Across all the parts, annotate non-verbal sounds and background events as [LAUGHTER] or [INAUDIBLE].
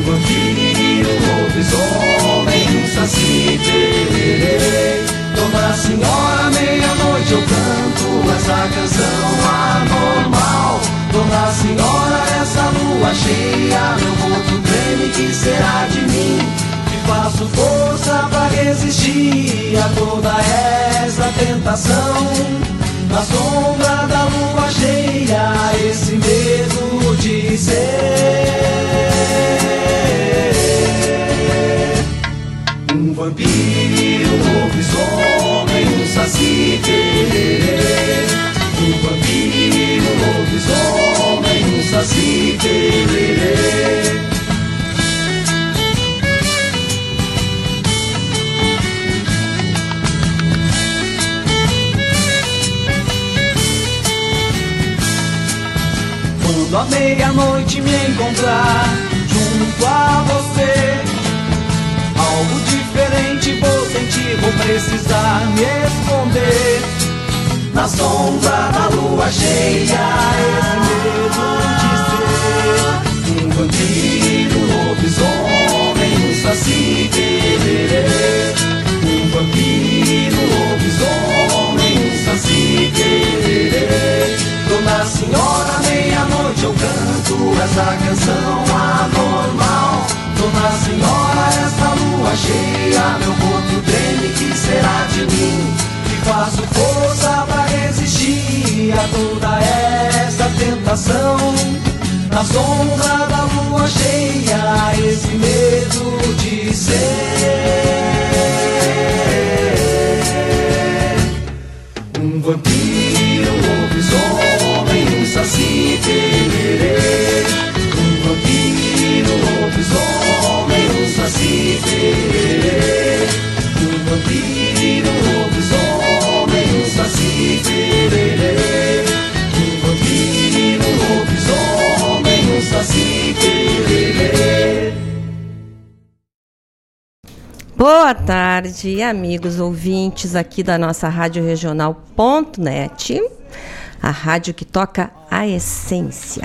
Um vampiro, um lobisomem, um saci. Dona Senhora, meia-noite eu canto essa canção anormal. Dona Senhora, essa lua cheia, meu corpo treme, que será de mim? Que faço força pra resistir a toda essa tentação. Na sombra da lua cheia, esse medo de ser um vampiro, um lobisomem, um saci. Um vampiro, um lobisomem, um saci Quando meia-noite me encontrar junto a você, algo diferente vou sentir, vou precisar me esconder. Na sombra da lua cheia, esse medo de ser um vampiro, um lobisomem, um saci pererê. Um vampiro, um lobisomem, um saci pererê. Dona Senhora, meia-noite eu canto essa canção anormal. Dona Senhora, essa lua cheia, meu corpo treme, que será de mim? Que faço força pra resistir a toda essa tentação. Na sombra da lua cheia, esse medo de ser um vampiro, um lobisomem, saci pererê. Um vampiro, lobisomem, saci pererê. Um vampiro, lobisomem, saci pererê. Um vampiro, lobisomem, saci pererê. Boa tarde, amigos ouvintes aqui da nossa Rádio Regional.net, a rádio que toca a essência.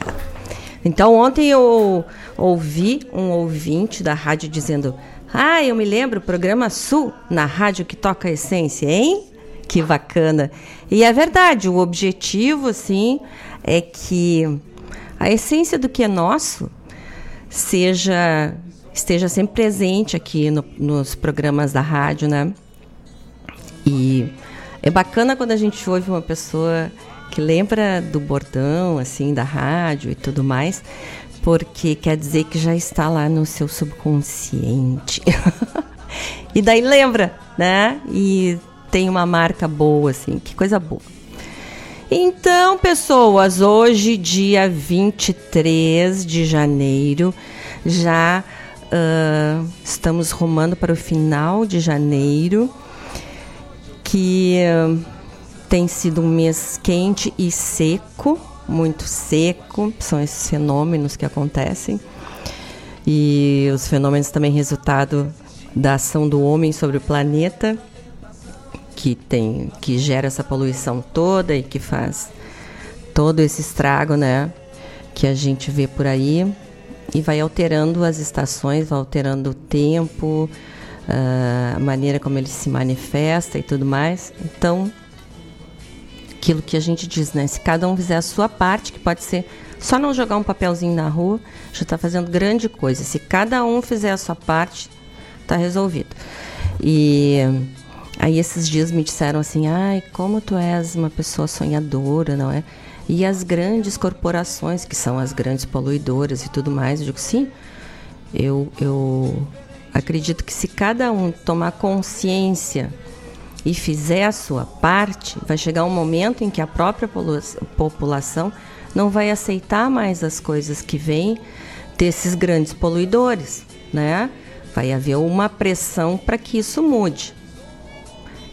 Então, ontem eu ouvi um ouvinte da rádio dizendo: Ah, eu me lembro, programa Sul, na rádio que toca a essência, hein? Que bacana. E é verdade, o objetivo, assim, é que a essência do que é nosso seja esteja sempre presente aqui no- nos programas da rádio, né? E é bacana quando a gente ouve uma pessoa que lembra do bordão, assim, da rádio e tudo mais, porque quer dizer que já está lá no seu subconsciente. [LAUGHS] e daí lembra, né? E tem uma marca boa, assim, que coisa boa. Então, pessoas, hoje, dia 23 de janeiro, já ah, estamos rumando para o final de janeiro, que ah, tem sido um mês quente e seco, muito seco, são esses fenômenos que acontecem. E os fenômenos também resultado da ação do homem sobre o planeta, que tem que gera essa poluição toda e que faz todo esse estrago, né, que a gente vê por aí e vai alterando as estações, vai alterando o tempo, ah, a maneira como ele se manifesta e tudo mais. Então, aquilo que a gente diz, né? Se cada um fizer a sua parte, que pode ser só não jogar um papelzinho na rua, já está fazendo grande coisa. Se cada um fizer a sua parte, está resolvido. E aí esses dias me disseram assim, ai, como tu és uma pessoa sonhadora, não é? E as grandes corporações, que são as grandes poluidoras e tudo mais, eu digo, sim, eu, eu acredito que se cada um tomar consciência e fizer a sua parte, vai chegar um momento em que a própria população não vai aceitar mais as coisas que vêm desses grandes poluidores, né? Vai haver uma pressão para que isso mude.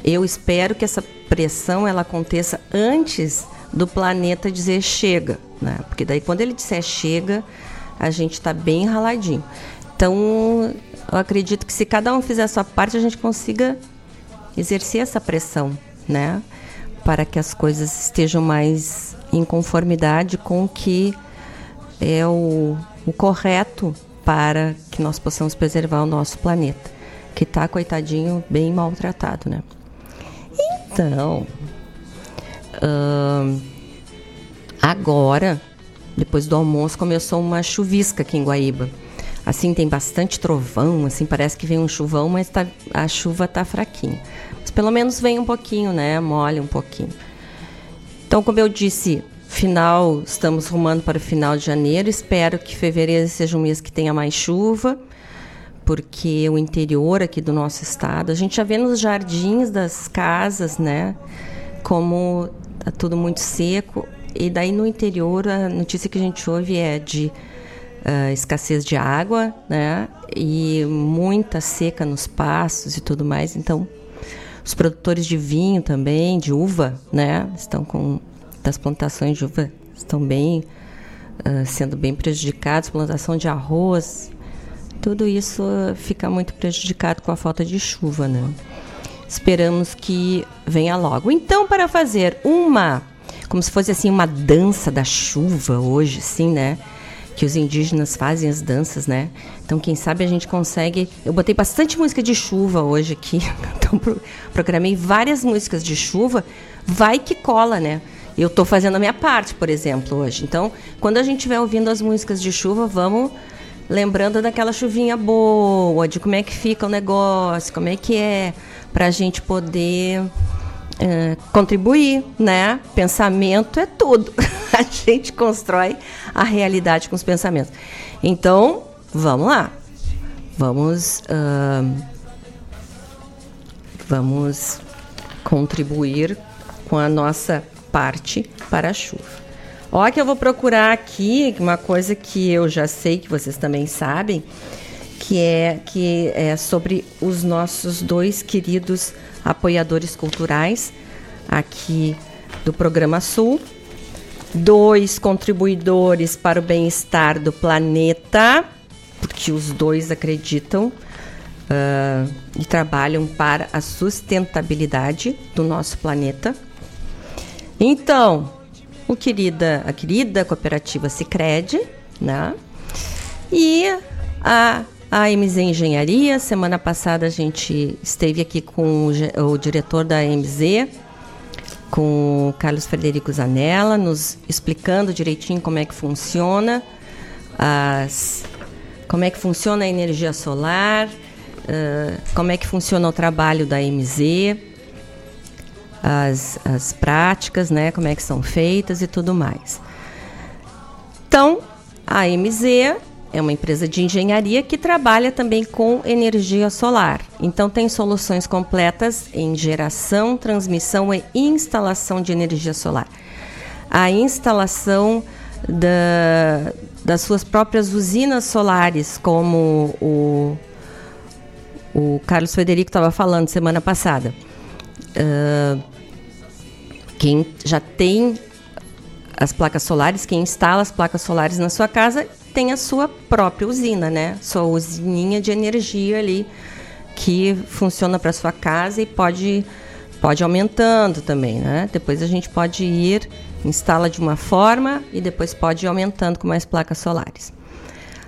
Eu espero que essa pressão ela aconteça antes do planeta dizer chega, né? Porque daí quando ele disser chega, a gente está bem raladinho. Então, eu acredito que se cada um fizer a sua parte, a gente consiga exercer essa pressão, né? Para que as coisas estejam mais em conformidade com o que é o, o correto para que nós possamos preservar o nosso planeta, que está, coitadinho, bem maltratado, né? Então, agora, depois do almoço, começou uma chuvisca aqui em Guaíba. Assim, tem bastante trovão, assim, parece que vem um chuvão, mas tá, a chuva tá fraquinha. Mas pelo menos vem um pouquinho, né? Molha um pouquinho. Então, como eu disse, final, estamos rumando para o final de janeiro. Espero que fevereiro seja um mês que tenha mais chuva porque o interior aqui do nosso estado, a gente já vê nos jardins das casas, né, como tá tudo muito seco. E daí no interior a notícia que a gente ouve é de uh, escassez de água, né, e muita seca nos pastos e tudo mais. Então, os produtores de vinho também, de uva, né, estão com das plantações de uva estão bem uh, sendo bem prejudicados. Plantação de arroz, tudo isso fica muito prejudicado com a falta de chuva, né? Esperamos que venha logo. Então, para fazer uma, como se fosse assim uma dança da chuva hoje, sim, né? Que os indígenas fazem as danças, né? Então, quem sabe a gente consegue. Eu botei bastante música de chuva hoje aqui. [LAUGHS] Então, pro... programei várias músicas de chuva. Vai que cola, né? Eu estou fazendo a minha parte, por exemplo, hoje. Então, quando a gente estiver ouvindo as músicas de chuva, vamos lembrando daquela chuvinha boa, de como é que fica o negócio, como é que é, para a gente poder é, contribuir, né? Pensamento é tudo. [LAUGHS] a gente constrói a realidade com os pensamentos. Então, vamos lá. Vamos, uh, vamos contribuir com a nossa parte para a chuva. Ó, que eu vou procurar aqui uma coisa que eu já sei que vocês também sabem, que é que é sobre os nossos dois queridos apoiadores culturais aqui do programa Sul, dois contribuidores para o bem-estar do planeta, porque os dois acreditam uh, e trabalham para a sustentabilidade do nosso planeta. Então, o querida, a querida cooperativa Sicredi, né? E a a MZ Engenharia, semana passada a gente esteve aqui com o, o diretor da MZ, com o Carlos Frederico Zanella, nos explicando direitinho como é que funciona as, como é que funciona a energia solar, uh, como é que funciona o trabalho da MZ as, as práticas, né, como é que são feitas e tudo mais. Então, a MZ é uma empresa de engenharia que trabalha também com energia solar. Então, tem soluções completas em geração, transmissão e instalação de energia solar. A instalação da, das suas próprias usinas solares, como o, o Carlos Federico estava falando semana passada. Uh, quem já tem as placas solares, quem instala as placas solares na sua casa, tem a sua própria usina, né? Sua usininha de energia ali que funciona para sua casa e pode pode aumentando também, né? Depois a gente pode ir instala de uma forma e depois pode ir aumentando com mais placas solares.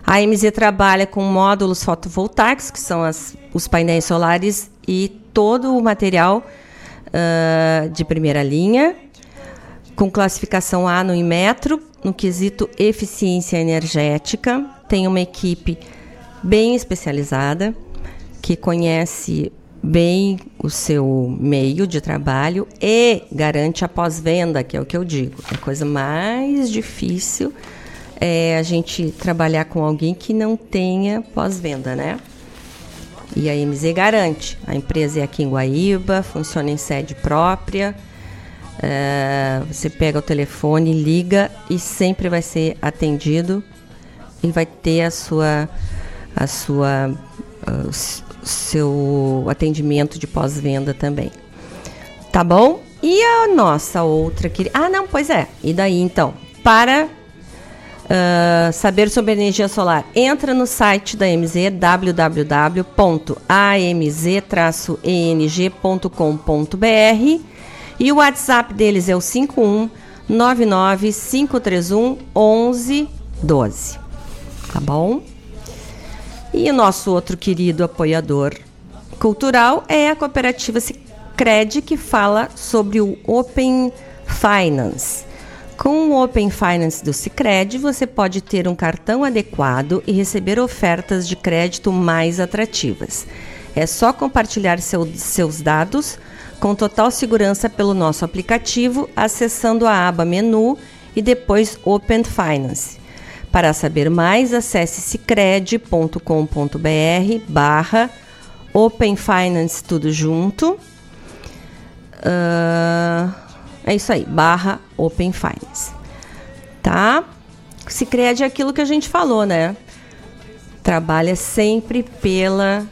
A MZ trabalha com módulos fotovoltaicos, que são as, os painéis solares e todo o material uh, de primeira linha, com classificação A no Inmetro, no quesito eficiência energética. Tem uma equipe bem especializada, que conhece bem o seu meio de trabalho e garante a pós-venda, que é o que eu digo. A coisa mais difícil é a gente trabalhar com alguém que não tenha pós-venda, né? E a MZ garante. A empresa é aqui em Guaíba, funciona em sede própria. É, você pega o telefone, liga e sempre vai ser atendido e vai ter a sua a sua uh, seu atendimento de pós-venda também. Tá bom? E a nossa outra querida. Ah, não, pois é. E daí então? Para uh, saber sobre energia solar, entra no site da MZ www.amz-eng.com.br e o WhatsApp deles é o 51 99 531 1112. Tá bom? E o nosso outro querido apoiador cultural é a cooperativa Cicred, que fala sobre o Open Finance. Com o Open Finance do Cicred, você pode ter um cartão adequado e receber ofertas de crédito mais atrativas. É só compartilhar seu, seus dados com total segurança pelo nosso aplicativo, acessando a aba Menu e depois Open Finance. Para saber mais, acesse cicred.com.br barra Open Finance tudo junto. Uh, é isso aí, barra Open Finance. Tá? Cicred é aquilo que a gente falou, né? Trabalha sempre pela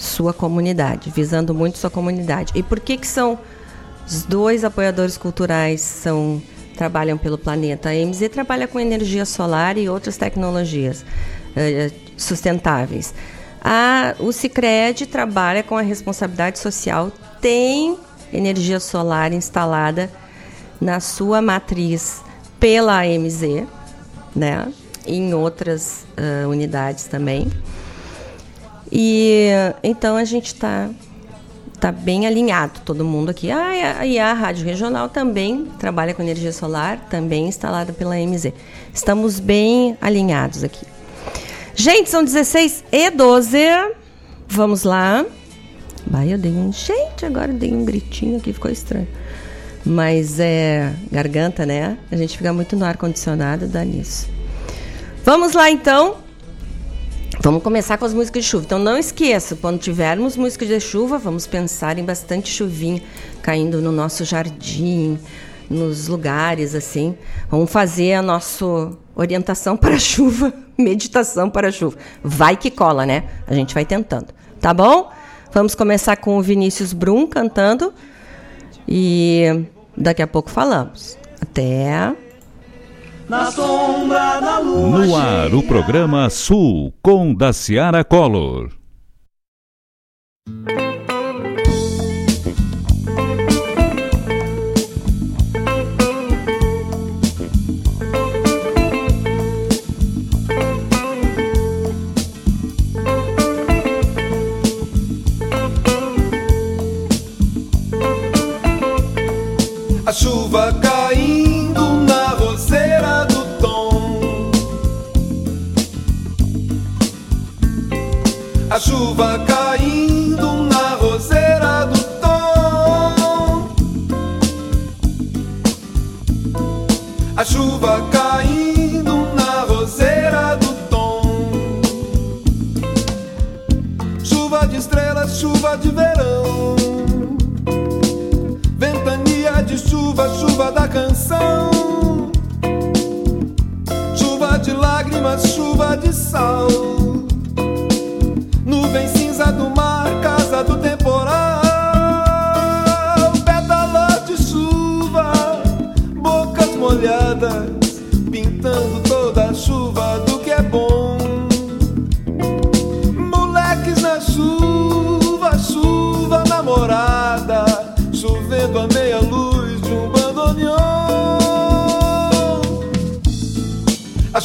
sua comunidade, visando muito sua comunidade. E por que que são os dois apoiadores culturais são trabalham pelo planeta. A MZ trabalha com energia solar e outras tecnologias uh, sustentáveis. A, o Cicred trabalha com a responsabilidade social, tem energia solar instalada na sua matriz pela AMZ, né? em outras uh, unidades também. E então a gente está tá bem alinhado todo mundo aqui. Ah, e a Rádio Regional também trabalha com energia solar, também instalada pela MZ. Estamos bem alinhados aqui. Gente, são 16 e 12. Vamos lá. Vai, eu dei um. Gente, agora eu dei um gritinho aqui, ficou estranho. Mas é. Garganta, né? A gente fica muito no ar-condicionado, dá nisso. Vamos lá então. Vamos começar com as músicas de chuva. Então não esqueça, quando tivermos músicas de chuva, vamos pensar em bastante chuvinha caindo no nosso jardim, nos lugares assim. Vamos fazer a nossa orientação para a chuva, [LAUGHS] meditação para a chuva. Vai que cola, né? A gente vai tentando. Tá bom? Vamos começar com o Vinícius Brum cantando e daqui a pouco falamos. Até na sombra da lua. No ar, o programa Sul com Daciara Collor. Chuva caindo na roseira do tom. A chuva caindo na roseira do tom. Chuva de estrelas, chuva de verão. Ventania de chuva, chuva da canção. Chuva de lágrimas, chuva de sal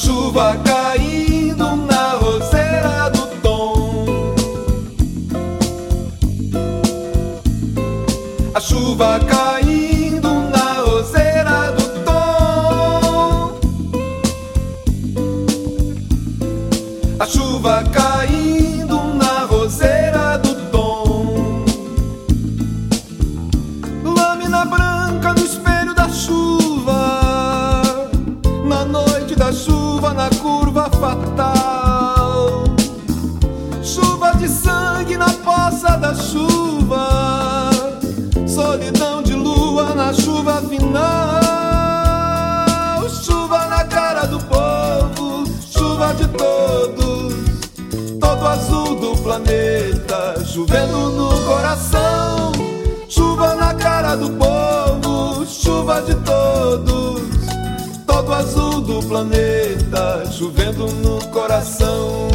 chuva caindo na roseira do chuva planeta, chovendo no coração.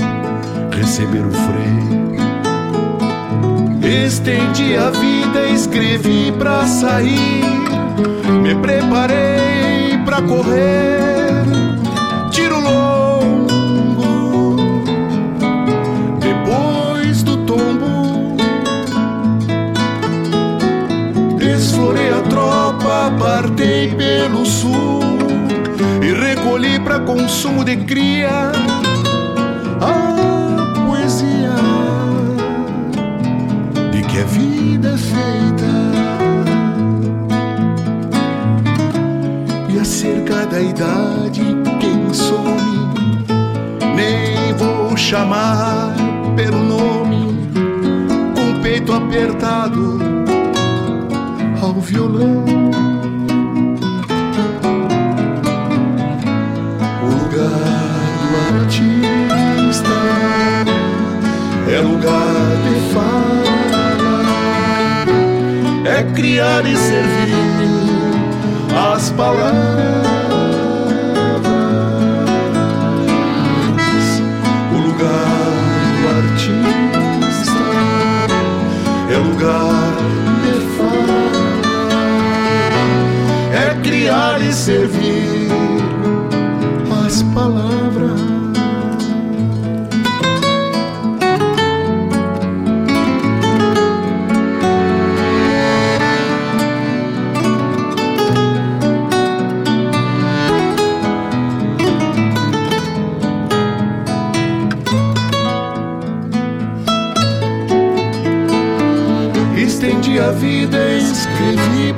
perceber o freio. Estendi a vida, escrevi pra sair, me preparei pra correr. Tiro longo, depois do tombo, desflorei a tropa, partei pelo sul e recolhi pra consumo de cria idade quem some nem vou chamar pelo nome com o peito apertado ao violão o lugar do artista é lugar de fala, é criar e servir as palavras.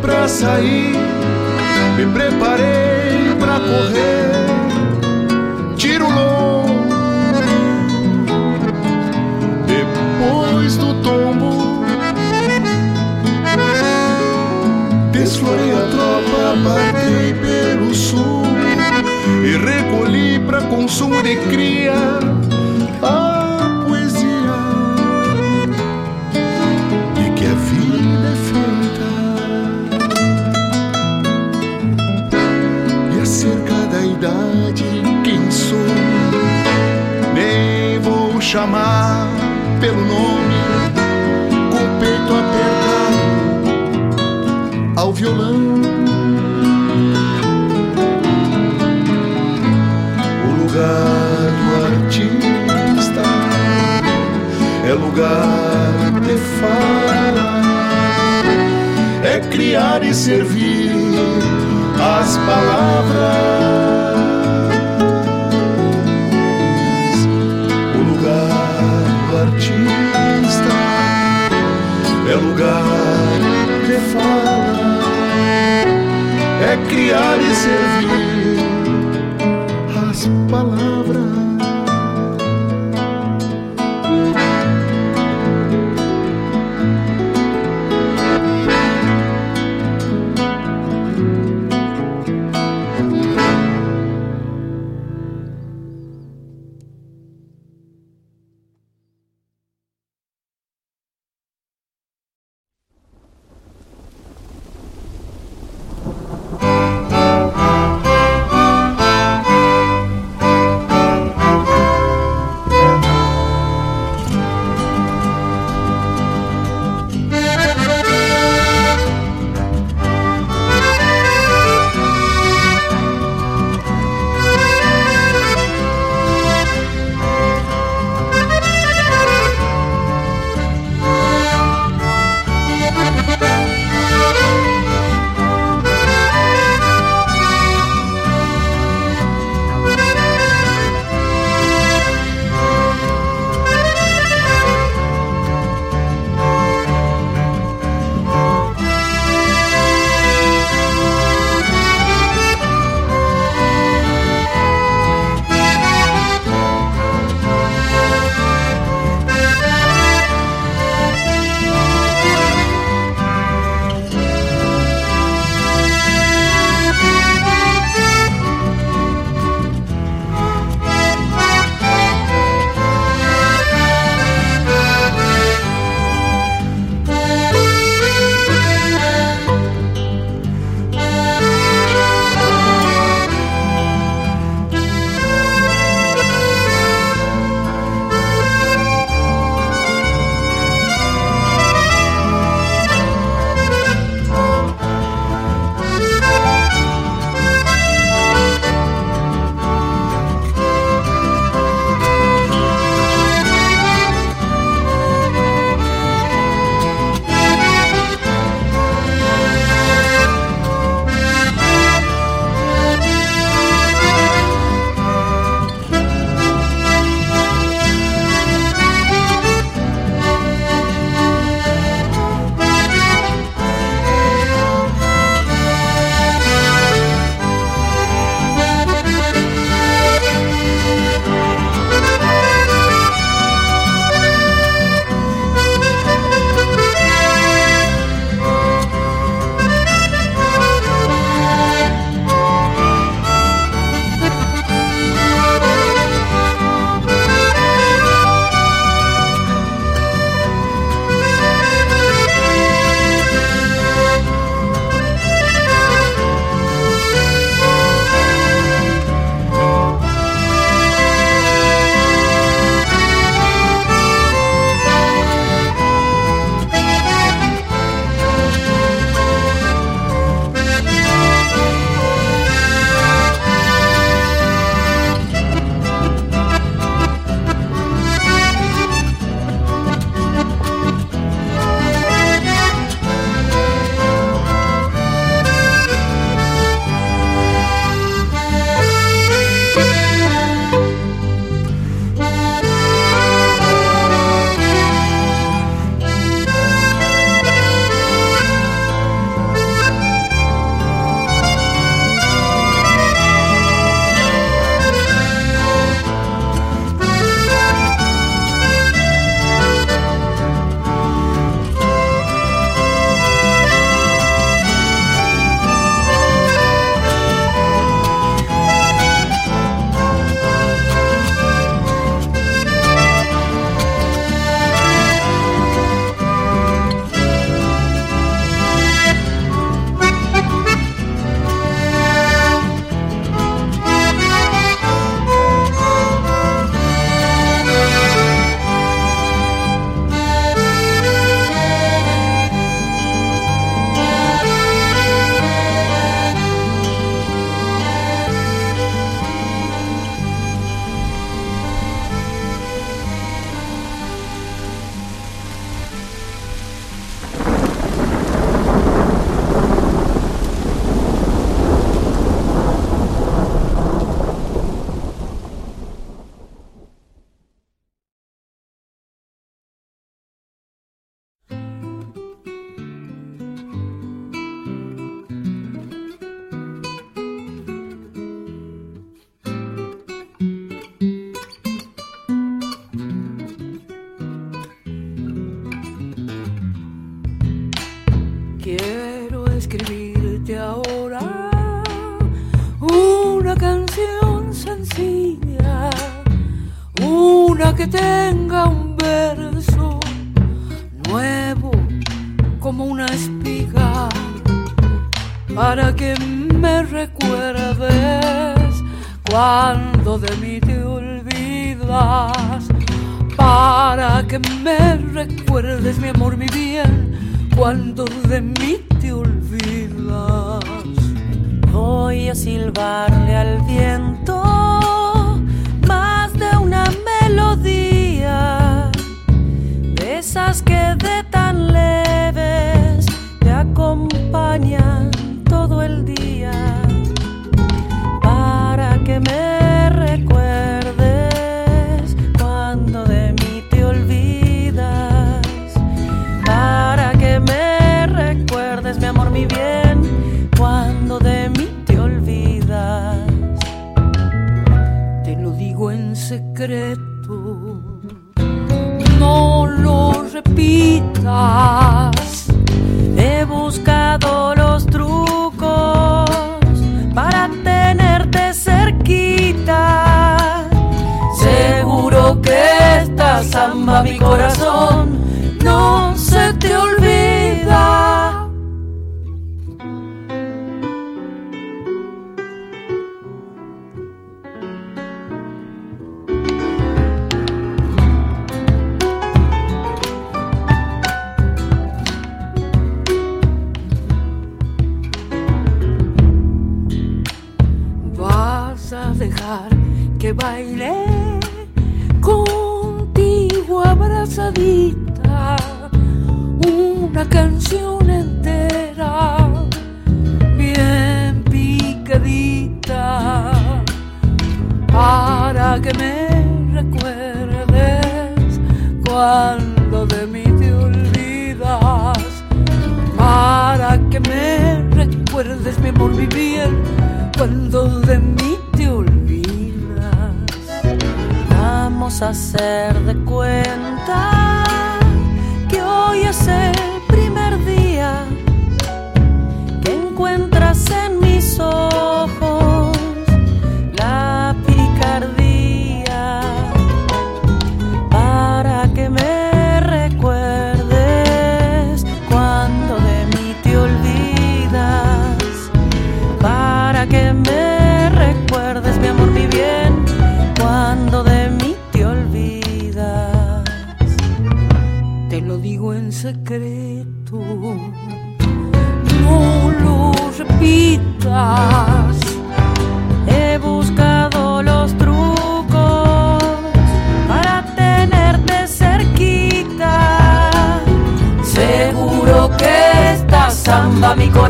Pra sair, me preparei pra correr. Tiro longo, depois do tombo, desflorei a tropa, partei pelo sul e recolhi pra consumo de cria nem vou chamar pelo nome com o peito apertado ao violão o lugar do artista é lugar de fala, é criar e servir as palavras. É criar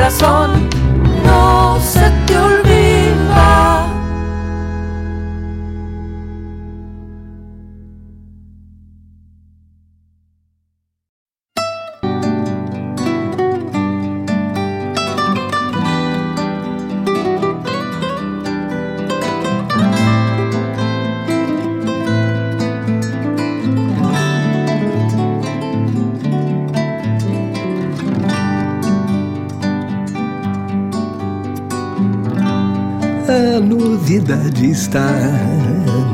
corazón. verdade está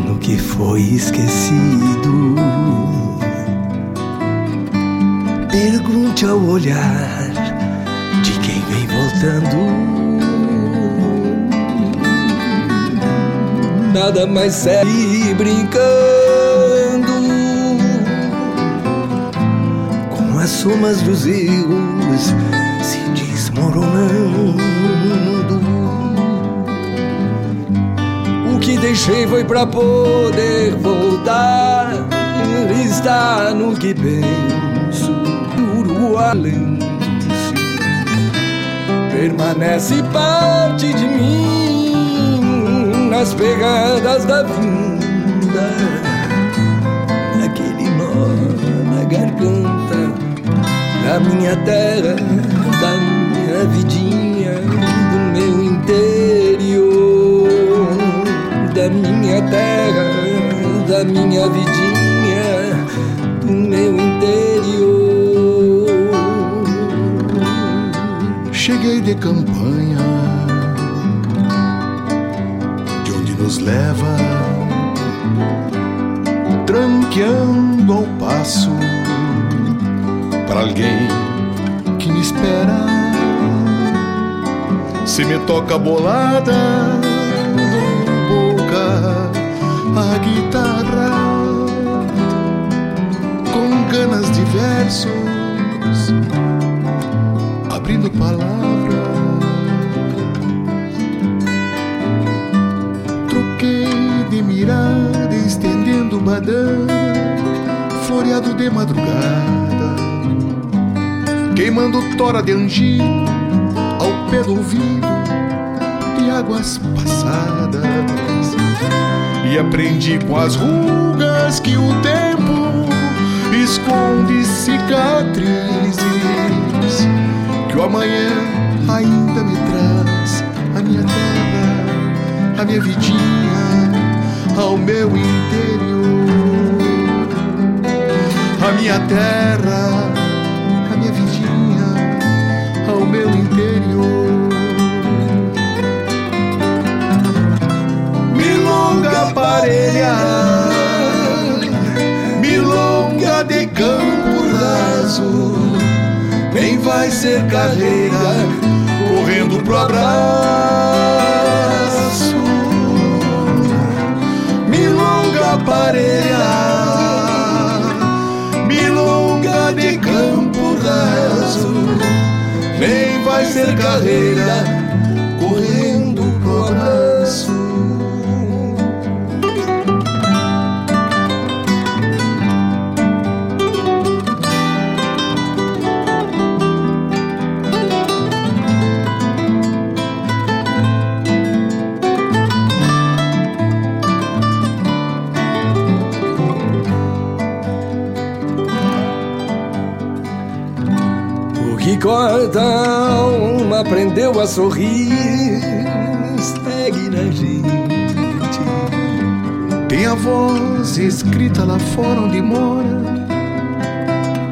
no que foi esquecido. Pergunte ao olhar de quem vem voltando. Nada mais sério brincando com as somas dos erros se desmoronando que deixei foi pra poder voltar. Está no que penso, urugualense. Permanece parte de mim nas pegadas da vinda, naquele nó na garganta da minha terra, da minha vida terra, da minha vidinha, do meu interior. Cheguei de campanha, de onde nos leva, tranqueando ao passo para alguém que me espera. Se me toca bolada guitarra, com ganas de versos, abrindo palavras. Troquei de mirada, estendendo badã, floreado de madrugada, queimando tora de angico ao pé do ouvido águas passadas. E aprendi com as rugas que o tempo esconde cicatrizes, que o amanhã ainda me traz a minha terra, a minha vidinha, ao meu interior. A minha terra, a minha vidinha, ao meu interior. Parelha, milonga de campo raso, nem vai ser carreira correndo pro abraço. Milonga parelha, milonga de campo raso, nem vai ser carreira correndo alma aprendeu a sorrir, segue na gente. Tem a voz escrita lá fora onde mora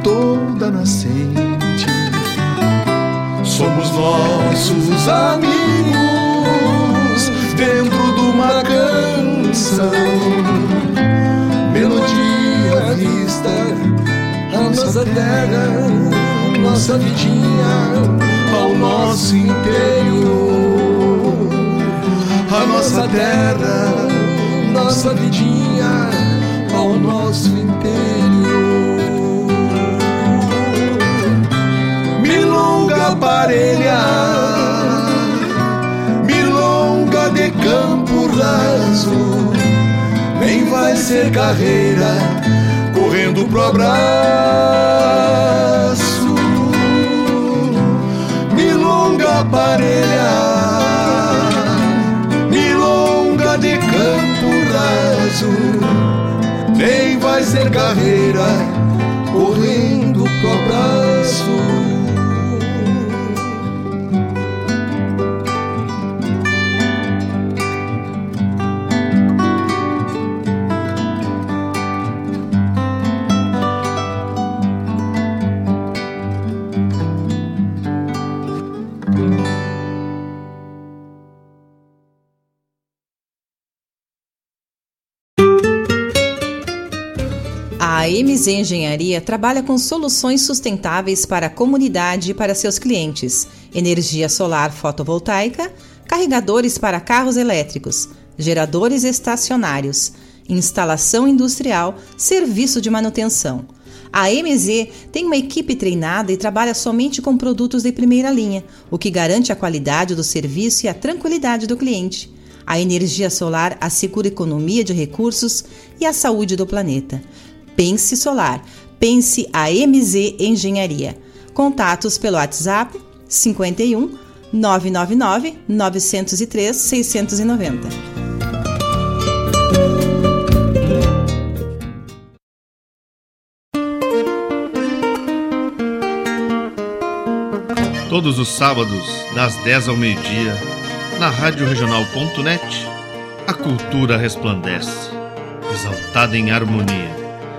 toda nascente. Somos nossos amigos dentro de uma canção. Melodia vista, a nossa terra, nossa vidinha, ao nosso interior. A nossa terra, nossa vidinha, ao nosso interior. Milonga parelha, milonga de campo raso, nem vai ser carreira correndo pro abraço. Milonga parelha, milonga de campo raso, nem vai ser carreira correndo pro abraço. A MZ Engenharia trabalha com soluções sustentáveis para a comunidade e para seus clientes: energia solar fotovoltaica, carregadores para carros elétricos, geradores estacionários, instalação industrial, serviço de manutenção. A MZ tem uma equipe treinada e trabalha somente com produtos de primeira linha, o que garante a qualidade do serviço e a tranquilidade do cliente. A energia solar assegura economia de recursos e a saúde do planeta. Pense Solar. Pense a MZ Engenharia. Contatos pelo WhatsApp 51 999 903 690. Todos os sábados, das 10 ao meio-dia, na Rádio Regional.net, a cultura resplandece, exaltada em harmonia.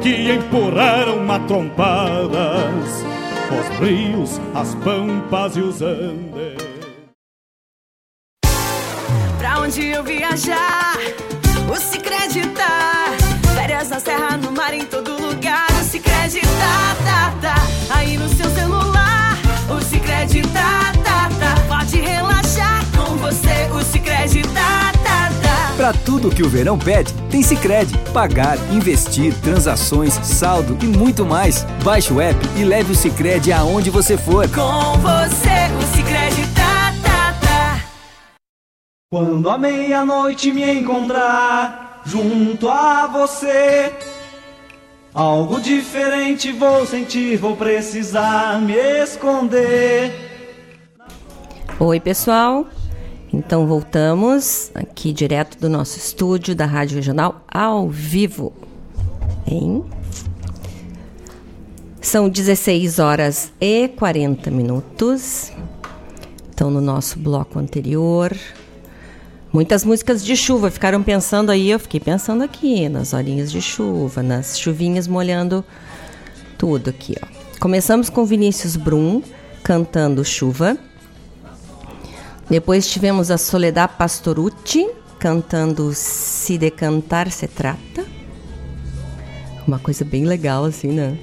que empurraram matrompadas os rios, as pampas e os andes. Pra onde eu viajar, o se acreditar. Férias na serra, no mar, em todo lugar. O acreditar, tá, tá. Aí no seu celular, o se acreditar, tá, tá. Pode relaxar com você, o se acreditar, tá, tá. Pra tudo que o verão pede, tem Sicredi. Pagar, investir, transações, saldo e muito mais. Baixe o app e leve o Sicredi aonde você for. Com você, o se acreditar, tá, tá. Quando a meia-noite me encontrar junto a você, algo diferente vou sentir, vou precisar me esconder. Oi, pessoal. Então voltamos aqui direto do nosso estúdio da Rádio Regional ao vivo. Hein? São 16 horas e 40 minutos. Então no nosso bloco anterior, muitas músicas de chuva ficaram pensando aí, eu fiquei pensando aqui nas horinhas de chuva, nas chuvinhas molhando tudo aqui, ó. Começamos com Vinícius Brum cantando Chuva. Depois tivemos a Soledad Pastorucci cantando Se de Cantar Se Trata. Uma coisa bem legal, assim, né?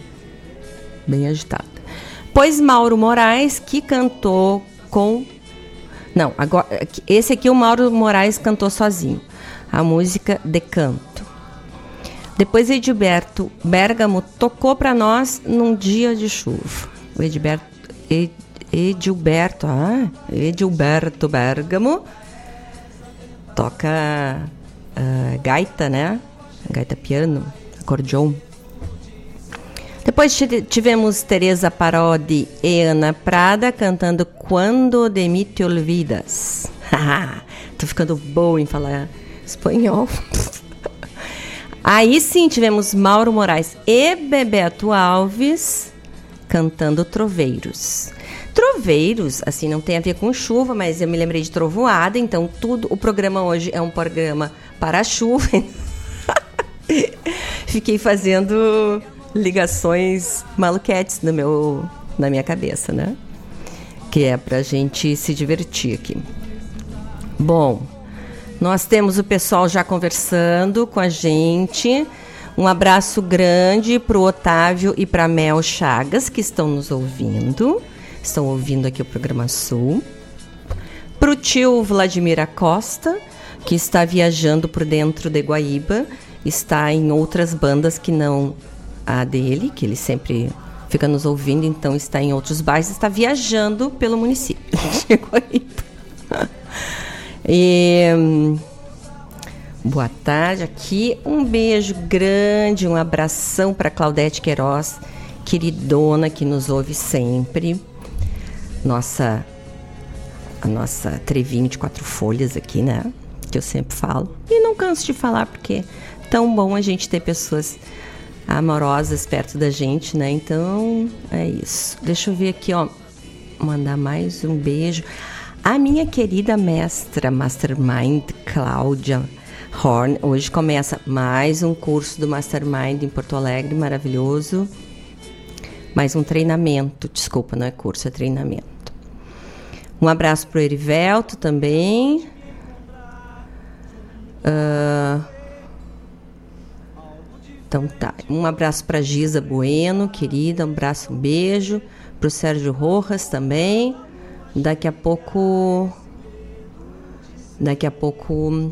Bem agitada. Pois Mauro Moraes, que cantou com. Não, agora. Esse aqui o Mauro Moraes cantou sozinho. A música De Canto. Depois Edilberto Bergamo tocou para nós num dia de chuva. O Edilberto. Ed, Edilberto, ah, Edilberto Bergamo toca uh, gaita, né? Gaita piano, acordeon. Depois tivemos Teresa Parodi e Ana Prada cantando Quando de mim te olvidas. [LAUGHS] Tô ficando boa em falar espanhol. [LAUGHS] Aí sim tivemos Mauro Moraes e Bebeto Alves cantando Troveiros. Troveiros, assim, não tem a ver com chuva, mas eu me lembrei de trovoada, então tudo. O programa hoje é um programa para chuva. [LAUGHS] Fiquei fazendo ligações maluquetes no meu, na minha cabeça, né? Que é pra gente se divertir aqui. Bom, nós temos o pessoal já conversando com a gente. Um abraço grande para o Otávio e para Mel Chagas, que estão nos ouvindo. Estão ouvindo aqui o programa Sul. Para o tio Vladimir Acosta, que está viajando por dentro de Guaíba. Está em outras bandas que não a dele, que ele sempre fica nos ouvindo, então está em outros bairros. Está viajando pelo município [LAUGHS] de Guaíba. E... Boa tarde aqui. Um beijo grande, um abração para Claudete Queiroz, queridona que nos ouve sempre. Nossa a nossa trevinho de quatro folhas aqui, né? Que eu sempre falo. E não canso de falar porque é tão bom a gente ter pessoas amorosas perto da gente, né? Então, é isso. Deixa eu ver aqui, ó. Mandar mais um beijo. A minha querida mestra Mastermind Cláudia Horn. Hoje começa mais um curso do Mastermind em Porto Alegre, maravilhoso. Mais um treinamento, desculpa, não é curso, é treinamento. Um abraço para o Erivelto também. Uh, então tá. Um abraço para Giza Bueno, querida. Um abraço, um beijo. Para o Sérgio Rojas também. Daqui a pouco. Daqui a pouco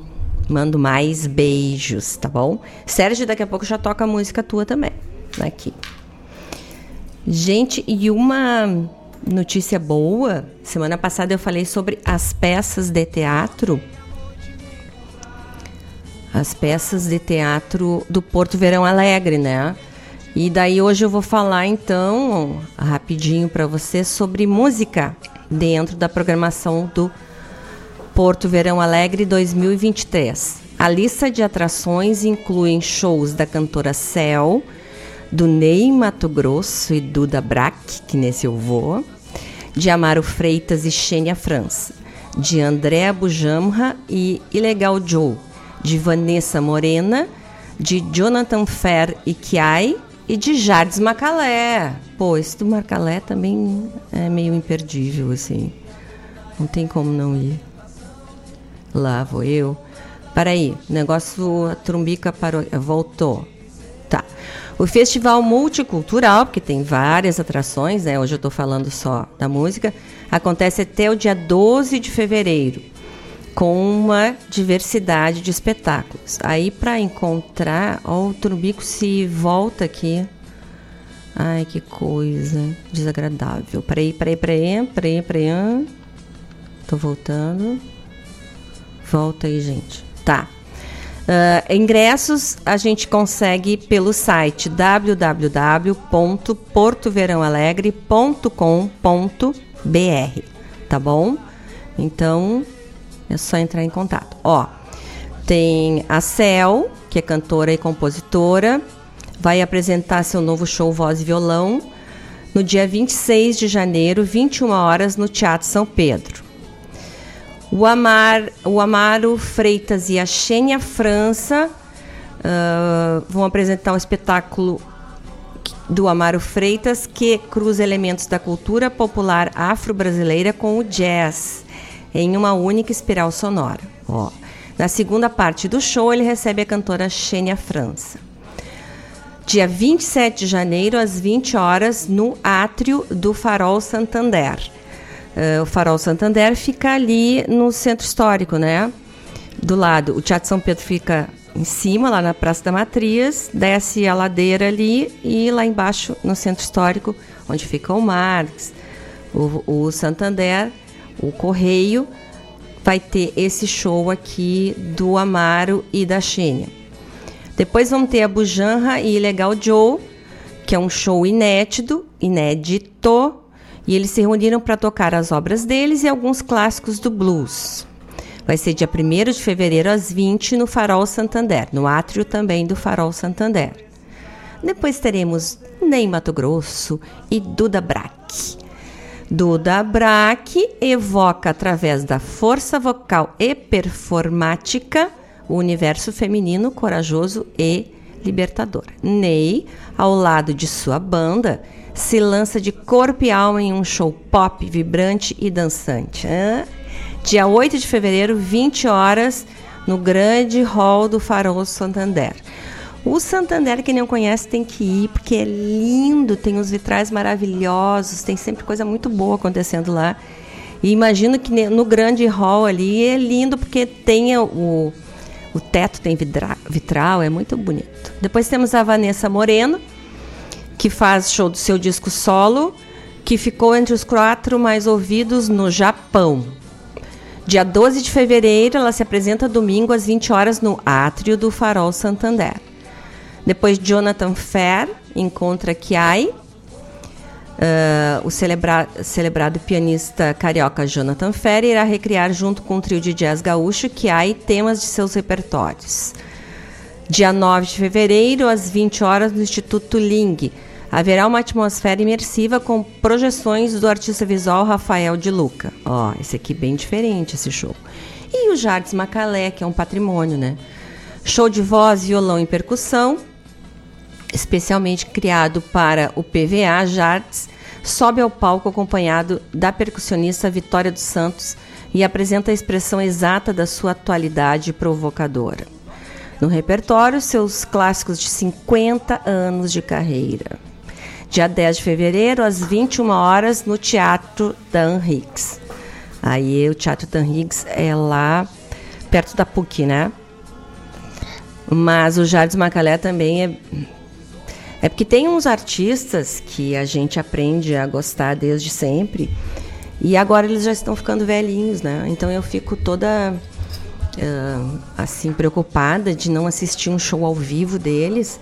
mando mais beijos, tá bom? Sérgio, daqui a pouco já toca a música tua também. Aqui. Gente, e uma notícia boa. Semana passada eu falei sobre as peças de teatro. As peças de teatro do Porto Verão Alegre, né? E daí hoje eu vou falar então rapidinho para você sobre música dentro da programação do Porto Verão Alegre 2023. A lista de atrações inclui shows da cantora Cel, do Ney Mato Grosso e Duda Brack, que nesse eu vou, de Amaro Freitas e Xênia França, de André Bujamra e Ilegal Joe, de Vanessa Morena, de Jonathan Fer e Kiai e de Jardes Macalé. Pô, esse do Macalé também é meio imperdível, assim. Não tem como não ir. Lá vou eu. Peraí, o negócio, a trumbica parou, voltou. Tá. O festival multicultural, porque tem várias atrações, né? Hoje eu estou falando só da música, acontece até o dia 12 de fevereiro, com uma diversidade de espetáculos. Aí, para encontrar, ó, o trumbico se volta aqui. Ai, que coisa desagradável. Peraí, peraí, peraí, peraí, peraí. Tô voltando. Volta aí, gente. Tá. Uh, ingressos a gente consegue pelo site www.portoverãoalegre.com.br, tá bom? Então é só entrar em contato. Ó, tem a Cel, que é cantora e compositora, vai apresentar seu novo show Voz e Violão no dia 26 de janeiro, 21 horas, no Teatro São Pedro. O, Amar, o Amaro Freitas e a Xênia França uh, vão apresentar um espetáculo do Amaro Freitas que cruza elementos da cultura popular afro-brasileira com o jazz em uma única espiral sonora. Ó. Na segunda parte do show, ele recebe a cantora Xênia França. Dia 27 de janeiro, às 20 horas, no átrio do Farol Santander. Uh, o Farol Santander fica ali no centro histórico, né? Do lado. O Teatro São Pedro fica em cima, lá na Praça da Matriz, desce a ladeira ali e lá embaixo, no centro histórico, onde fica o Marx, o, o Santander, o Correio, vai ter esse show aqui do Amaro e da Xênia. Depois vamos ter a Bujanra e Legal Joe, que é um show inédito, inédito, e eles se reuniram para tocar as obras deles e alguns clássicos do blues. Vai ser dia 1 de fevereiro às 20 no Farol Santander, no átrio também do Farol Santander. Depois teremos Ney Mato Grosso e Duda Brack. Duda Brack evoca através da força vocal e performática o universo feminino corajoso e libertador. Ney, ao lado de sua banda, se lança de corpo e alma em um show pop, vibrante e dançante. Hã? Dia 8 de fevereiro, 20 horas, no grande hall do Farol Santander. O Santander, quem não conhece, tem que ir, porque é lindo, tem os vitrais maravilhosos, tem sempre coisa muito boa acontecendo lá. E imagino que no grande hall ali é lindo, porque tem o, o teto tem vitral, é muito bonito. Depois temos a Vanessa Moreno, que faz show do seu disco solo, que ficou entre os quatro mais ouvidos no Japão. Dia 12 de fevereiro, ela se apresenta domingo às 20 horas no Átrio do Farol Santander. Depois, Jonathan Fair encontra Kiai, uh, o celebra celebrado pianista carioca Jonathan Fair irá recriar junto com o trio de jazz gaúcho Kiai temas de seus repertórios. Dia 9 de fevereiro, às 20 horas, no Instituto Ling, haverá uma atmosfera imersiva com projeções do artista visual Rafael de Luca. Ó, oh, esse aqui bem diferente, esse show. E o Jardim Macalé, que é um patrimônio, né? Show de voz, violão e percussão, especialmente criado para o PVA Jardes, sobe ao palco acompanhado da percussionista Vitória dos Santos e apresenta a expressão exata da sua atualidade provocadora. No repertório, seus clássicos de 50 anos de carreira dia 10 de fevereiro, às 21 horas, no Teatro Dan Higgs. Aí o Teatro Dan Higgs é lá perto da PUC, né? Mas o Jardim Macalé também é. É porque tem uns artistas que a gente aprende a gostar desde sempre. E agora eles já estão ficando velhinhos, né? Então eu fico toda uh, assim preocupada de não assistir um show ao vivo deles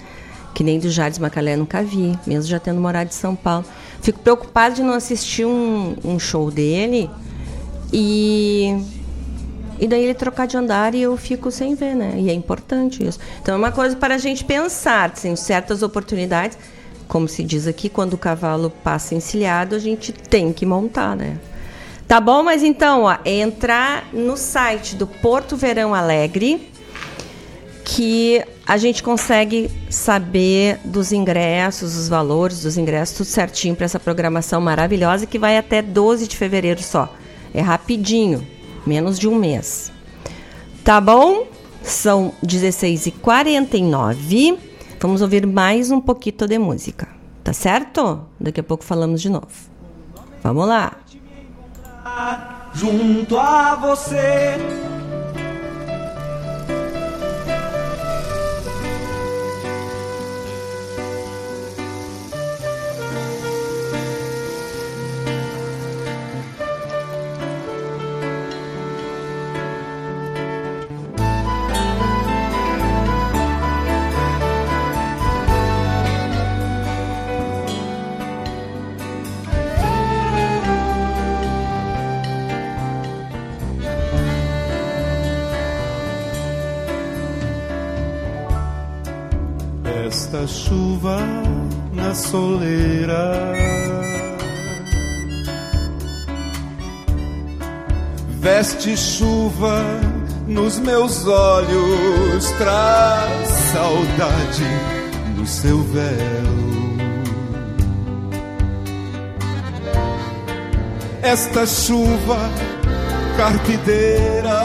que nem do Jardim Macalé nunca vi, mesmo já tendo morado em São Paulo. Fico preocupada de não assistir um, um show dele e e daí ele trocar de andar e eu fico sem ver, né? E é importante isso. Então é uma coisa para a gente pensar, em certas oportunidades, como se diz aqui, quando o cavalo passa encilhado, a gente tem que montar, né? Tá bom? Mas então, ó, é entrar no site do Porto Verão Alegre, que a gente consegue saber dos ingressos, os valores dos ingressos, tudo certinho para essa programação maravilhosa que vai até 12 de fevereiro só. É rapidinho, menos de um mês. Tá bom? São 16h49. Vamos ouvir mais um pouquinho de música. Tá certo? Daqui a pouco falamos de novo. Vamos lá. Junto a você. Veste chuva nos meus olhos, traz saudade no seu véu. Esta chuva carpideira,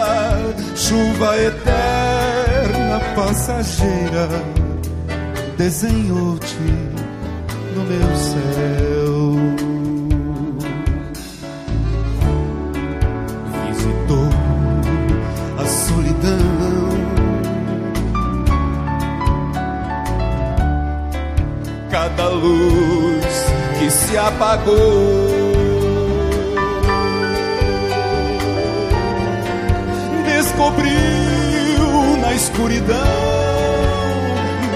chuva eterna passageira, desenhou-te no meu céu. Apagou. descobriu na escuridão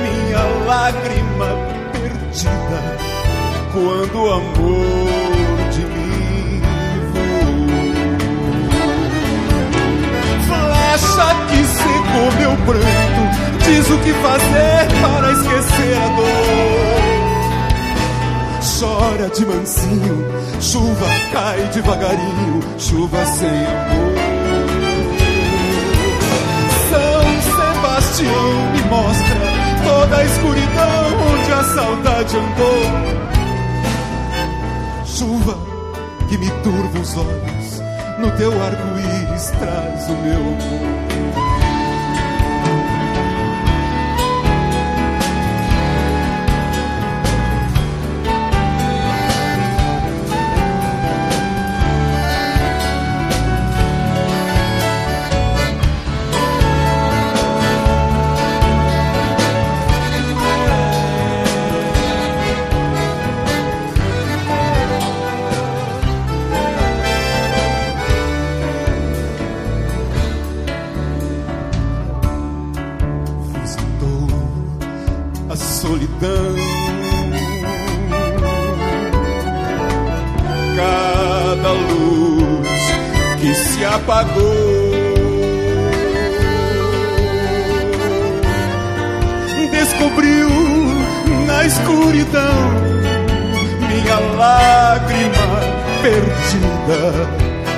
minha lágrima perdida quando o amor de mim voou. Flecha que secou meu pranto, diz o que fazer para esquecer a dor. Chora de mansinho, chuva cai devagarinho, chuva sem amor. Sebastião me mostra toda a escuridão onde a saudade andou. Chuva que me turva os olhos, no teu arco-íris traz o meu amor.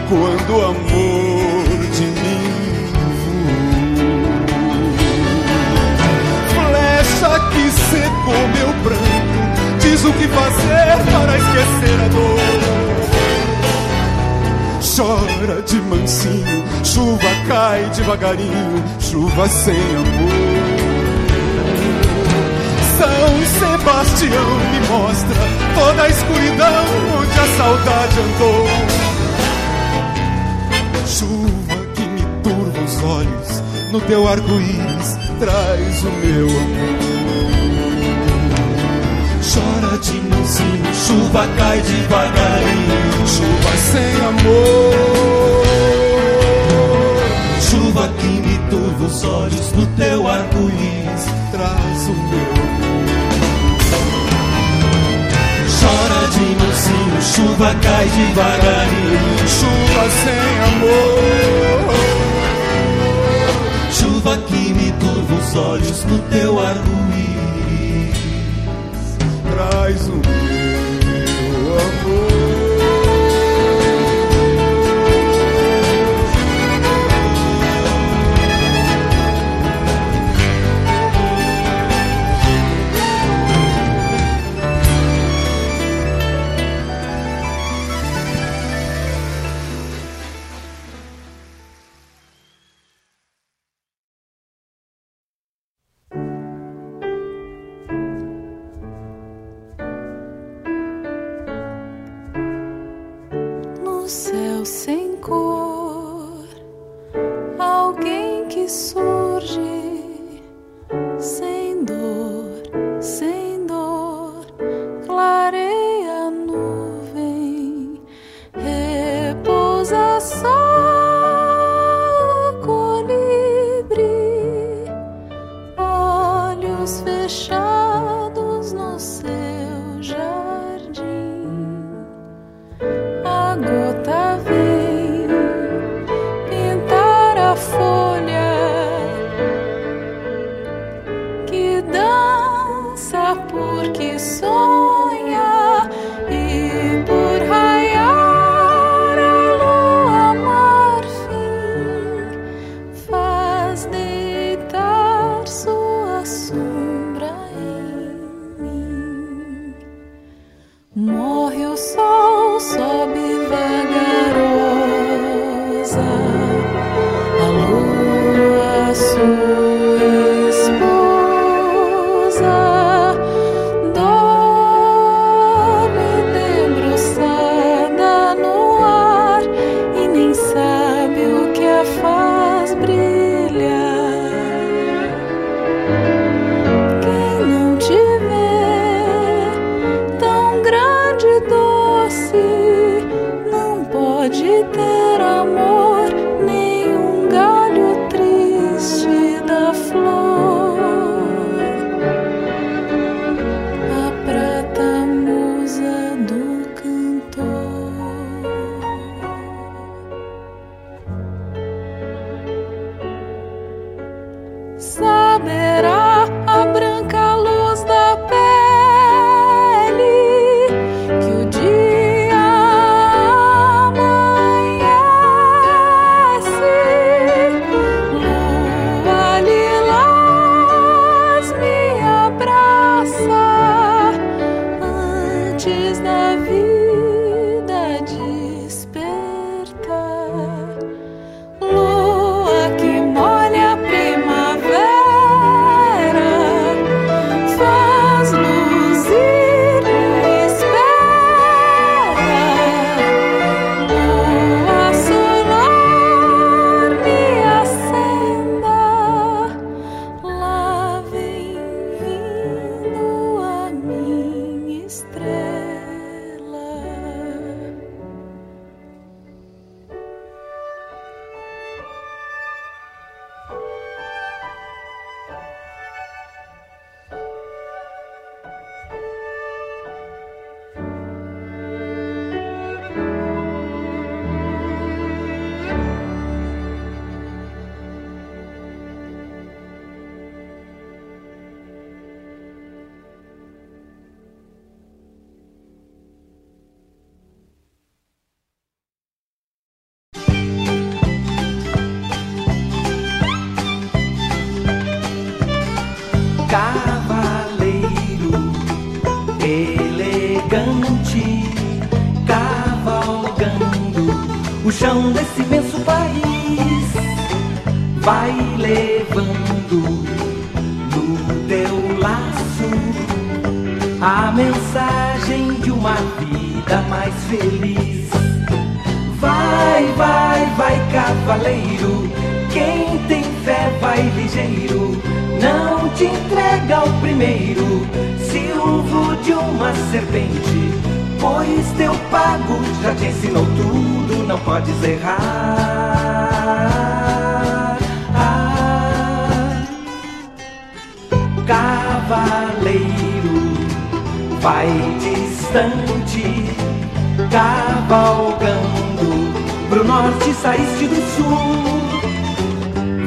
Quando o amor de mim flecha que secou meu pranto, diz o que fazer para esquecer a dor. Chora de mansinho, chuva cai devagarinho, chuva sem amor. São Sebastião me mostra toda a escuridão onde a saudade andou. No teu arco-íris traz o meu amor. Chora de mansinho, chuva cai devagarinho, chuva sem amor. Chuva que me turva os olhos, no teu arco-íris traz o meu. Chora de mansinho, chuva cai devagarinho, chuva sem amor. Os olhos no teu arco-íris. Traz o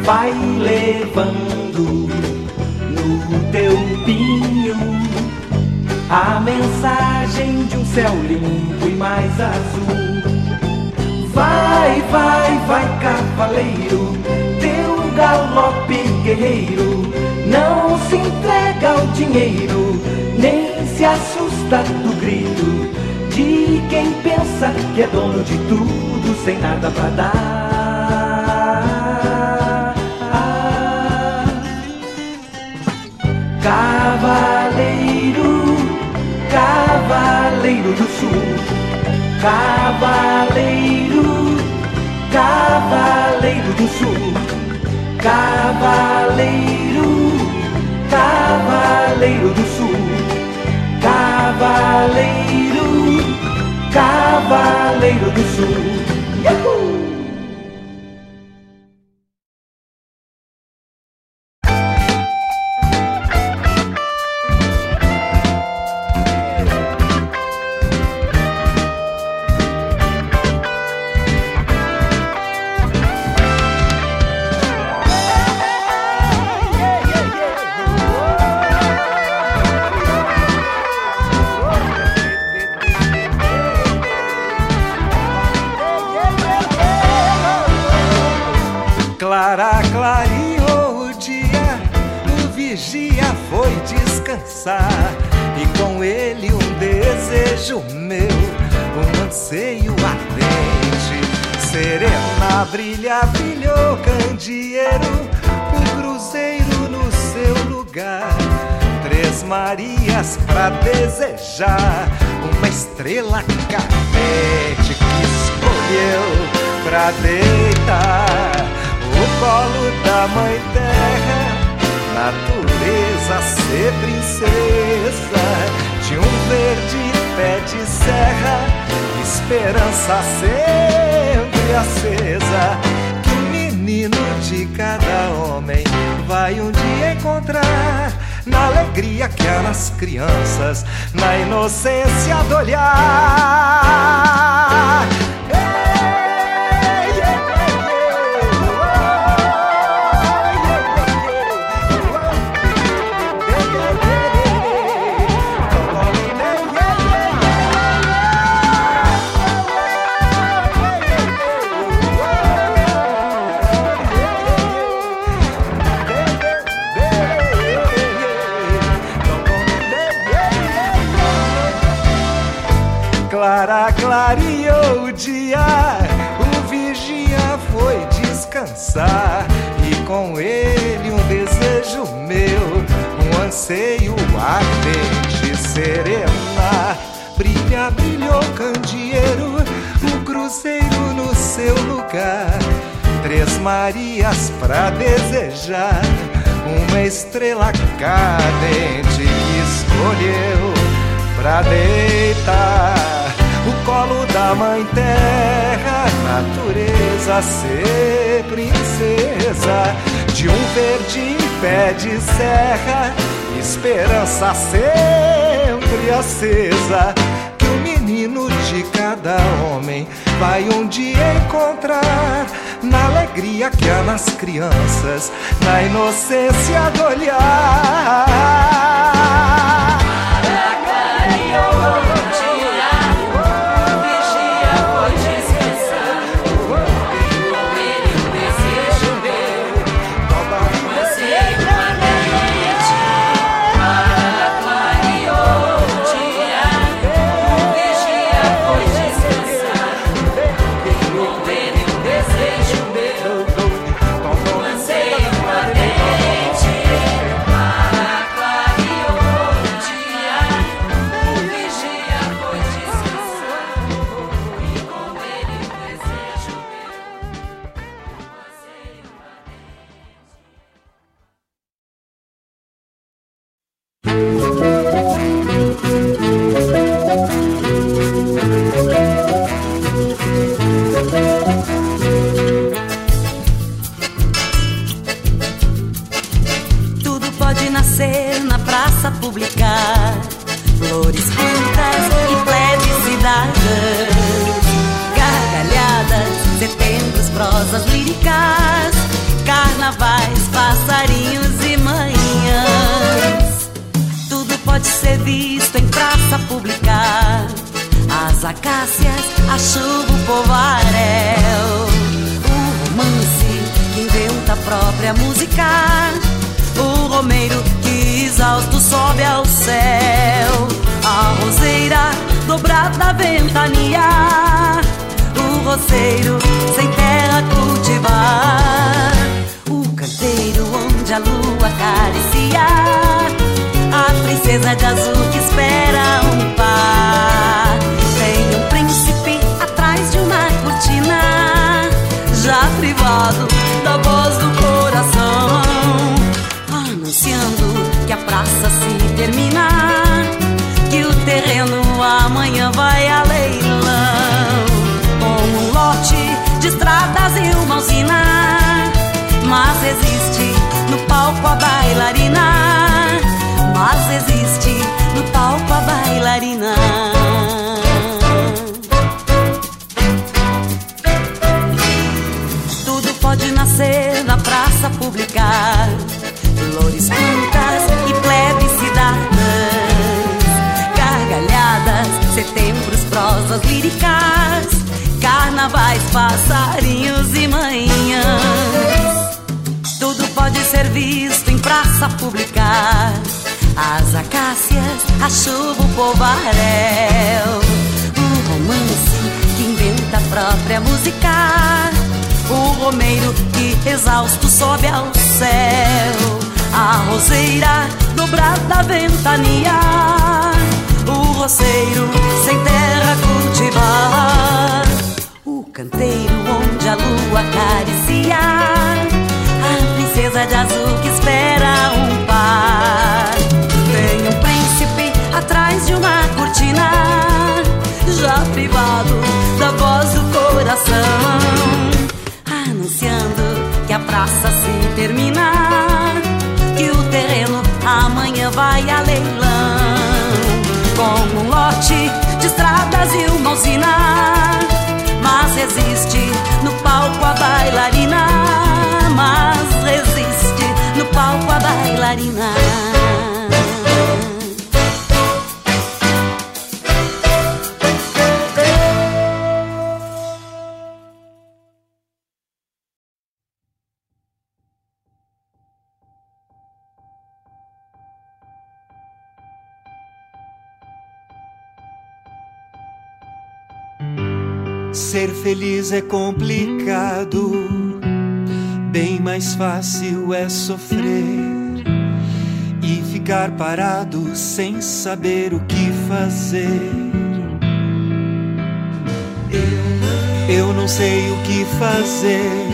vai levando no teu pinho a mensagem de um céu limpo e mais azul. Vai, vai, vai, cavaleiro, teu galope guerreiro não se entrega ao dinheiro, nem se assusta do grito de quem pensa que é dono de tudo sem nada pra dar. Cavaleiro, cavaleiro do sul, cavaleiro, cavaleiro do sul, cavaleiro, cavaleiro do sul, cavaleiro, cavaleiro do sul. Crianças, na inocência do olhar. Sempre acesa. Que o menino de cada homem vai um dia encontrar na alegria que há nas crianças, na inocência do olhar. Ser feliz é complicado, bem mais fácil é sofrer e ficar parado sem saber o que fazer. Eu não sei o que fazer,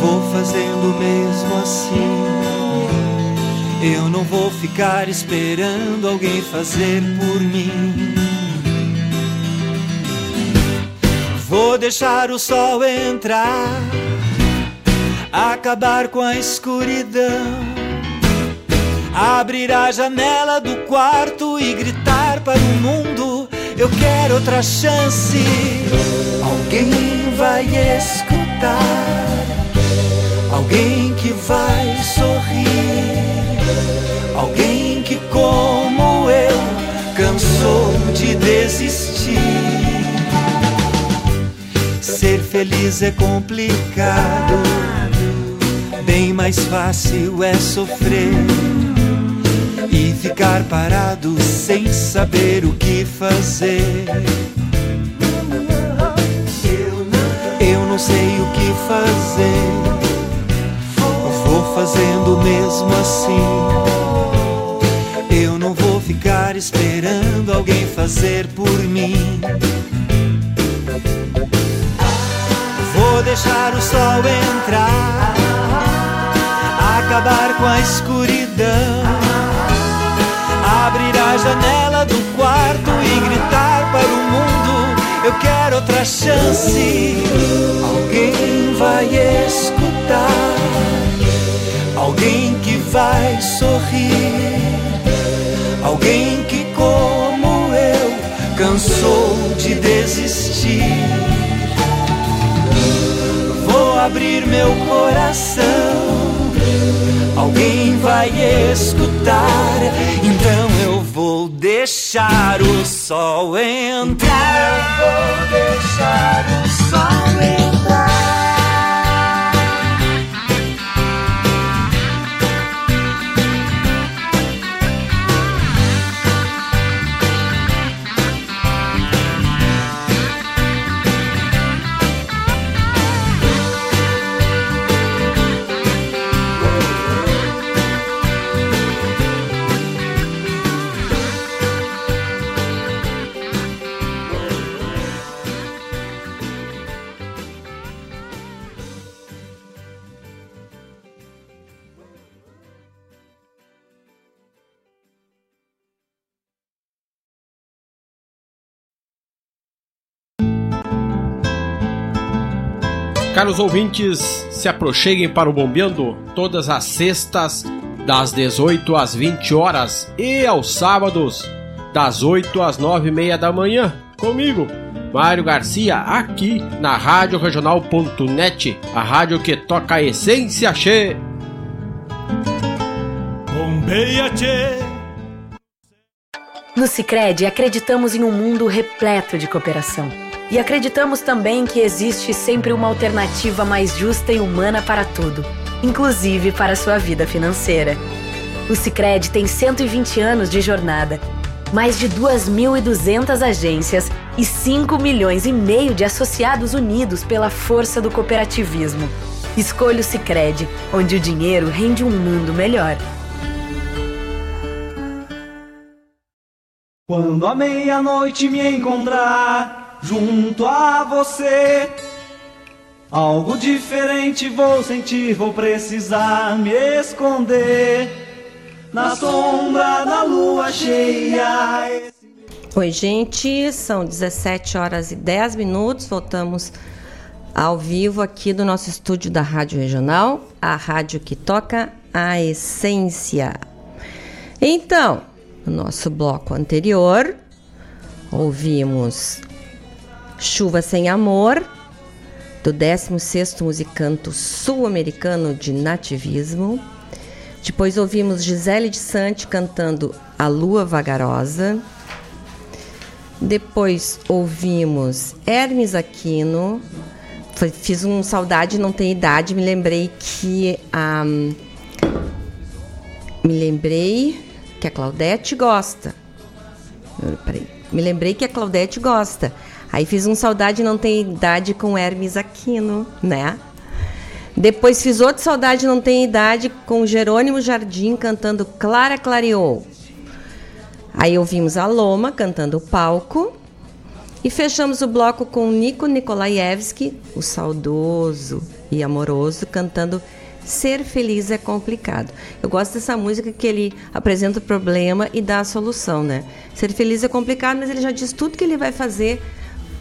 vou fazendo mesmo assim. Eu não vou ficar esperando alguém fazer por mim. Vou deixar o sol entrar, acabar com a escuridão, abrir a janela do quarto e gritar para o mundo: Eu quero outra chance. Alguém vai escutar, alguém que vai sorrir, alguém que, como eu, cansou de desistir. Feliz é complicado, bem mais fácil é sofrer e ficar parado sem saber o que fazer. Eu não sei o que fazer, vou fazendo mesmo assim. Eu não vou ficar esperando alguém fazer por mim. Deixar o sol entrar, acabar com a escuridão, abrir a janela do quarto e gritar para o mundo: Eu quero outra chance. Alguém vai escutar, alguém que vai sorrir, alguém que, como eu, cansou de desistir. Abrir meu coração. Alguém vai escutar, então eu vou deixar o sol entrar. Eu vou deixar o sol entrar. Caros ouvintes, se aproxeguem para o Bombeando todas as sextas, das 18 às 20 horas e aos sábados, das 8 às 9 e meia da manhã, comigo, Mário Garcia, aqui na Rádio Regional.net, a rádio que toca a essência che. Bombeia che. No Cicred, acreditamos em um mundo repleto de cooperação. E acreditamos também que existe sempre uma alternativa mais justa e humana para tudo, inclusive para a sua vida financeira. O Cicred tem 120 anos de jornada, mais de 2.200 agências e 5 milhões e meio de associados unidos pela força do cooperativismo. Escolha o Cicred, onde o dinheiro rende um mundo melhor. Quando a meia-noite me encontrar junto a você. Algo diferente vou sentir, vou precisar me esconder na sombra da lua cheia. Oi, gente, são 17 horas e 10 minutos. Voltamos ao vivo aqui do nosso estúdio da Rádio Regional, a rádio que toca a essência. Então, no nosso bloco anterior, ouvimos Chuva Sem Amor, do 16º Musicanto Sul-Americano de Nativismo. Depois ouvimos Gisele de Sante cantando A Lua Vagarosa. Depois ouvimos Hermes Aquino. Fiz um Saudade Não Tem Idade. Me lembrei que a. Um, me lembrei que a Claudete gosta. Peraí. Me lembrei que a Claudete gosta. Aí fiz um Saudade Não Tem Idade com Hermes Aquino, né? Depois fiz outro Saudade Não Tem Idade com Jerônimo Jardim cantando Clara Clareou. Aí ouvimos a Loma cantando o palco. E fechamos o bloco com Nico Nikolaevski, o saudoso e amoroso, cantando Ser Feliz é Complicado. Eu gosto dessa música que ele apresenta o problema e dá a solução, né? Ser feliz é complicado, mas ele já diz tudo que ele vai fazer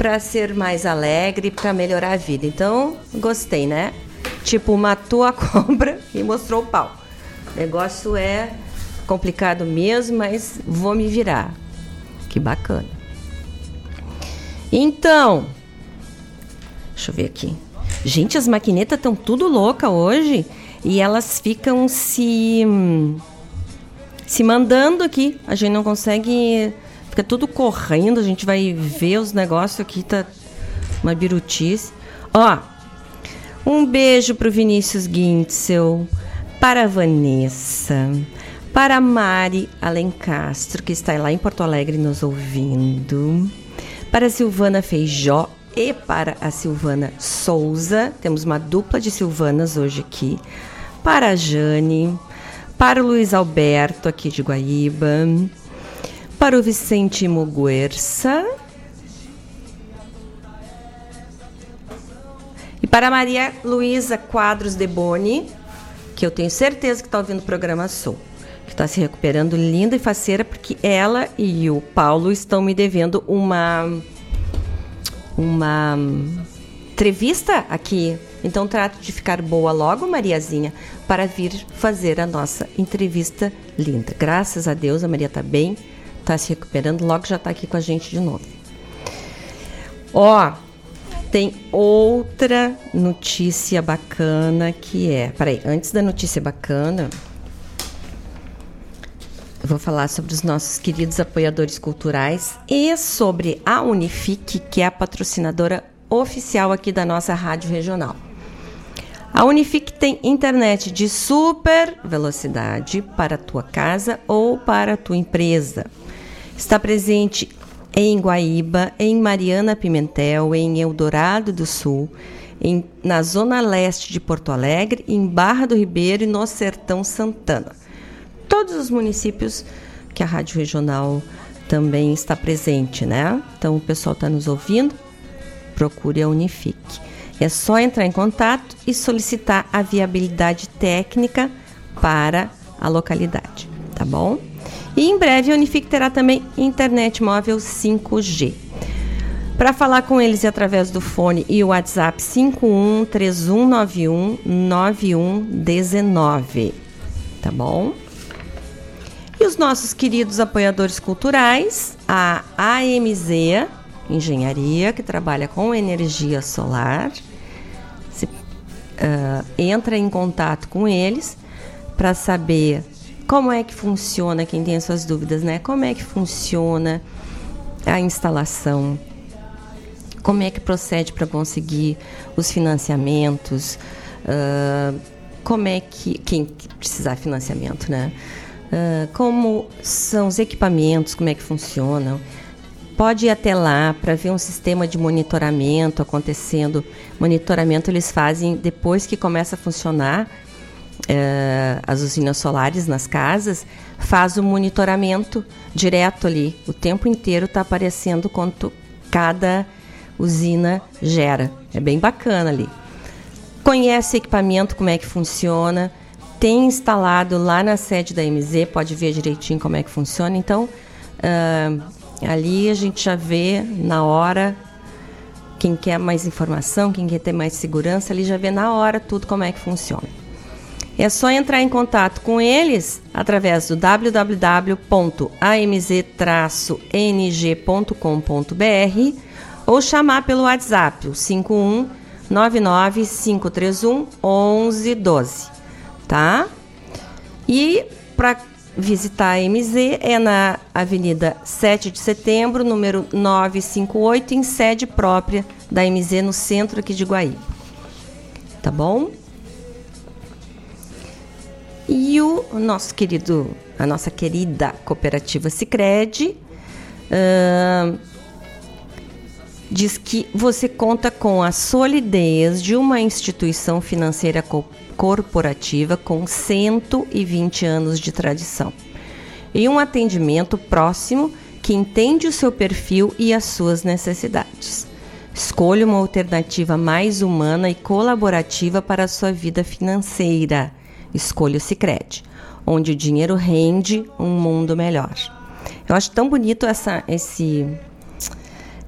para ser mais alegre, para melhorar a vida. Então, gostei, né? Tipo, matou a [LAUGHS] cobra e mostrou o pau. O negócio é complicado mesmo, mas vou me virar. Que bacana. Então, deixa eu ver aqui. Gente, as maquinetas estão tudo louca hoje e elas ficam se se mandando aqui. A gente não consegue Fica tudo correndo, a gente vai ver os negócios aqui, tá uma birutice. Ó, um beijo pro Vinícius Guintzel, para a Vanessa, para a Mari Alencastro, que está lá em Porto Alegre nos ouvindo, para a Silvana Feijó e para a Silvana Souza. Temos uma dupla de Silvanas hoje aqui. Para a Jane, para o Luiz Alberto, aqui de Guaíba para o Vicente Muguerça. E para a Maria Luísa Quadros de Boni, que eu tenho certeza que está ouvindo o programa Sou, que está se recuperando linda e faceira, porque ela e o Paulo estão me devendo uma uma entrevista aqui. Então trato de ficar boa logo, Mariazinha, para vir fazer a nossa entrevista linda. Graças a Deus, a Maria está bem está se recuperando, logo já está aqui com a gente de novo. Ó, tem outra notícia bacana que é. Peraí, antes da notícia bacana, eu vou falar sobre os nossos queridos apoiadores culturais e sobre a Unifique, que é a patrocinadora oficial aqui da nossa rádio regional. A Unifique tem internet de super velocidade para a tua casa ou para a tua empresa. Está presente em Guaíba, em Mariana Pimentel, em Eldorado do Sul, em, na zona leste de Porto Alegre, em Barra do Ribeiro e no Sertão Santana. Todos os municípios que a Rádio Regional também está presente, né? Então o pessoal está nos ouvindo, procure a Unifique. É só entrar em contato e solicitar a viabilidade técnica para a localidade, tá bom? E em breve a Unifique terá também internet móvel 5G. Para falar com eles através do fone e o WhatsApp 51 3191 9119. Tá bom? E os nossos queridos apoiadores culturais, a AMZ Engenharia, que trabalha com energia solar. Se, uh, entra em contato com eles para saber como é que funciona, quem tem suas dúvidas, né? Como é que funciona a instalação, como é que procede para conseguir os financiamentos, uh, como é que quem precisar de financiamento, né? Uh, como são os equipamentos, como é que funcionam. Pode ir até lá para ver um sistema de monitoramento acontecendo. Monitoramento eles fazem depois que começa a funcionar uh, as usinas solares nas casas, faz o monitoramento direto ali. O tempo inteiro está aparecendo quanto cada usina gera. É bem bacana ali. Conhece o equipamento, como é que funciona. Tem instalado lá na sede da MZ, pode ver direitinho como é que funciona. Então, uh, ali a gente já vê na hora quem quer mais informação, quem quer ter mais segurança, ali já vê na hora tudo como é que funciona. É só entrar em contato com eles através do www.amz-ng.com.br ou chamar pelo WhatsApp, o 51 99531 1112, tá? E para visitar a MZ é na Avenida 7 de Setembro, número 958, em sede própria da MZ no centro aqui de Guaí. Tá bom? E o nosso querido, a nossa querida cooperativa Sicredi uh, diz que você conta com a solidez de uma instituição financeira co corporativa com 120 anos de tradição e um atendimento próximo que entende o seu perfil e as suas necessidades. Escolha uma alternativa mais humana e colaborativa para a sua vida financeira Escolha o Sicredi, onde o dinheiro rende um mundo melhor. Eu acho tão bonito essa esse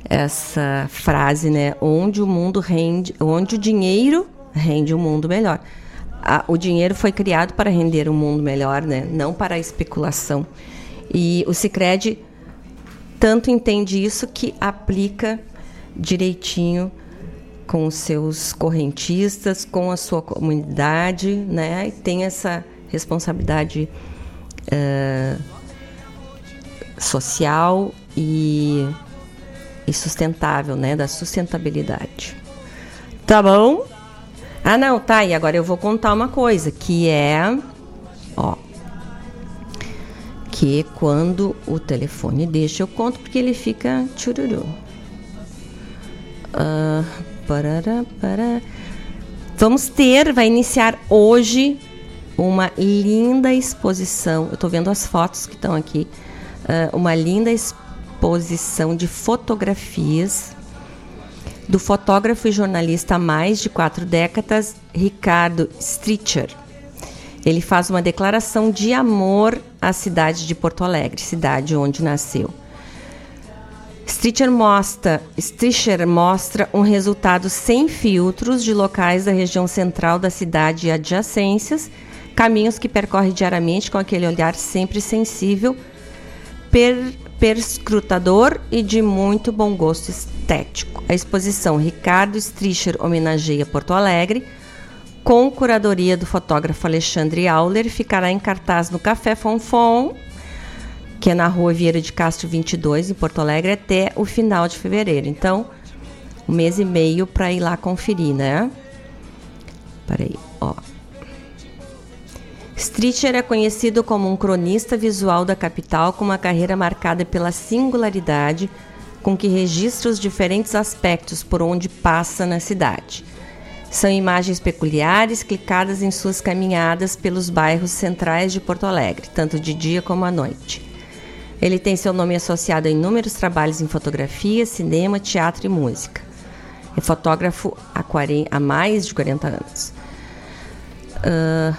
essa frase, né? Onde o mundo rende, onde o dinheiro rende um mundo melhor. o dinheiro foi criado para render um mundo melhor, né? Não para a especulação. E o Sicredi tanto entende isso que aplica direitinho com os seus correntistas, com a sua comunidade, né? E tem essa responsabilidade uh, social e, e sustentável, né? Da sustentabilidade. Tá bom? Ah, não, tá. E agora eu vou contar uma coisa que é, ó, que quando o telefone deixa eu conto porque ele fica chururu. Uh, Parará, pará. Vamos ter, vai iniciar hoje uma linda exposição. Eu estou vendo as fotos que estão aqui. Uh, uma linda exposição de fotografias do fotógrafo e jornalista há mais de quatro décadas, Ricardo Stritcher. Ele faz uma declaração de amor à cidade de Porto Alegre, cidade onde nasceu. Stitcher mostra, Stitcher mostra um resultado sem filtros de locais da região central da cidade e adjacências, caminhos que percorre diariamente com aquele olhar sempre sensível, per, perscrutador e de muito bom gosto estético. A exposição Ricardo Stricher homenageia Porto Alegre, com curadoria do fotógrafo Alexandre Auler, ficará em cartaz no Café Fonfon, que é na rua Vieira de Castro 22, em Porto Alegre, até o final de fevereiro. Então, um mês e meio para ir lá conferir, né? Peraí, ó. Stritcher é conhecido como um cronista visual da capital com uma carreira marcada pela singularidade com que registra os diferentes aspectos por onde passa na cidade. São imagens peculiares clicadas em suas caminhadas pelos bairros centrais de Porto Alegre, tanto de dia como à noite. Ele tem seu nome associado a inúmeros trabalhos em fotografia, cinema, teatro e música. É fotógrafo há, 40, há mais de 40 anos. Uh,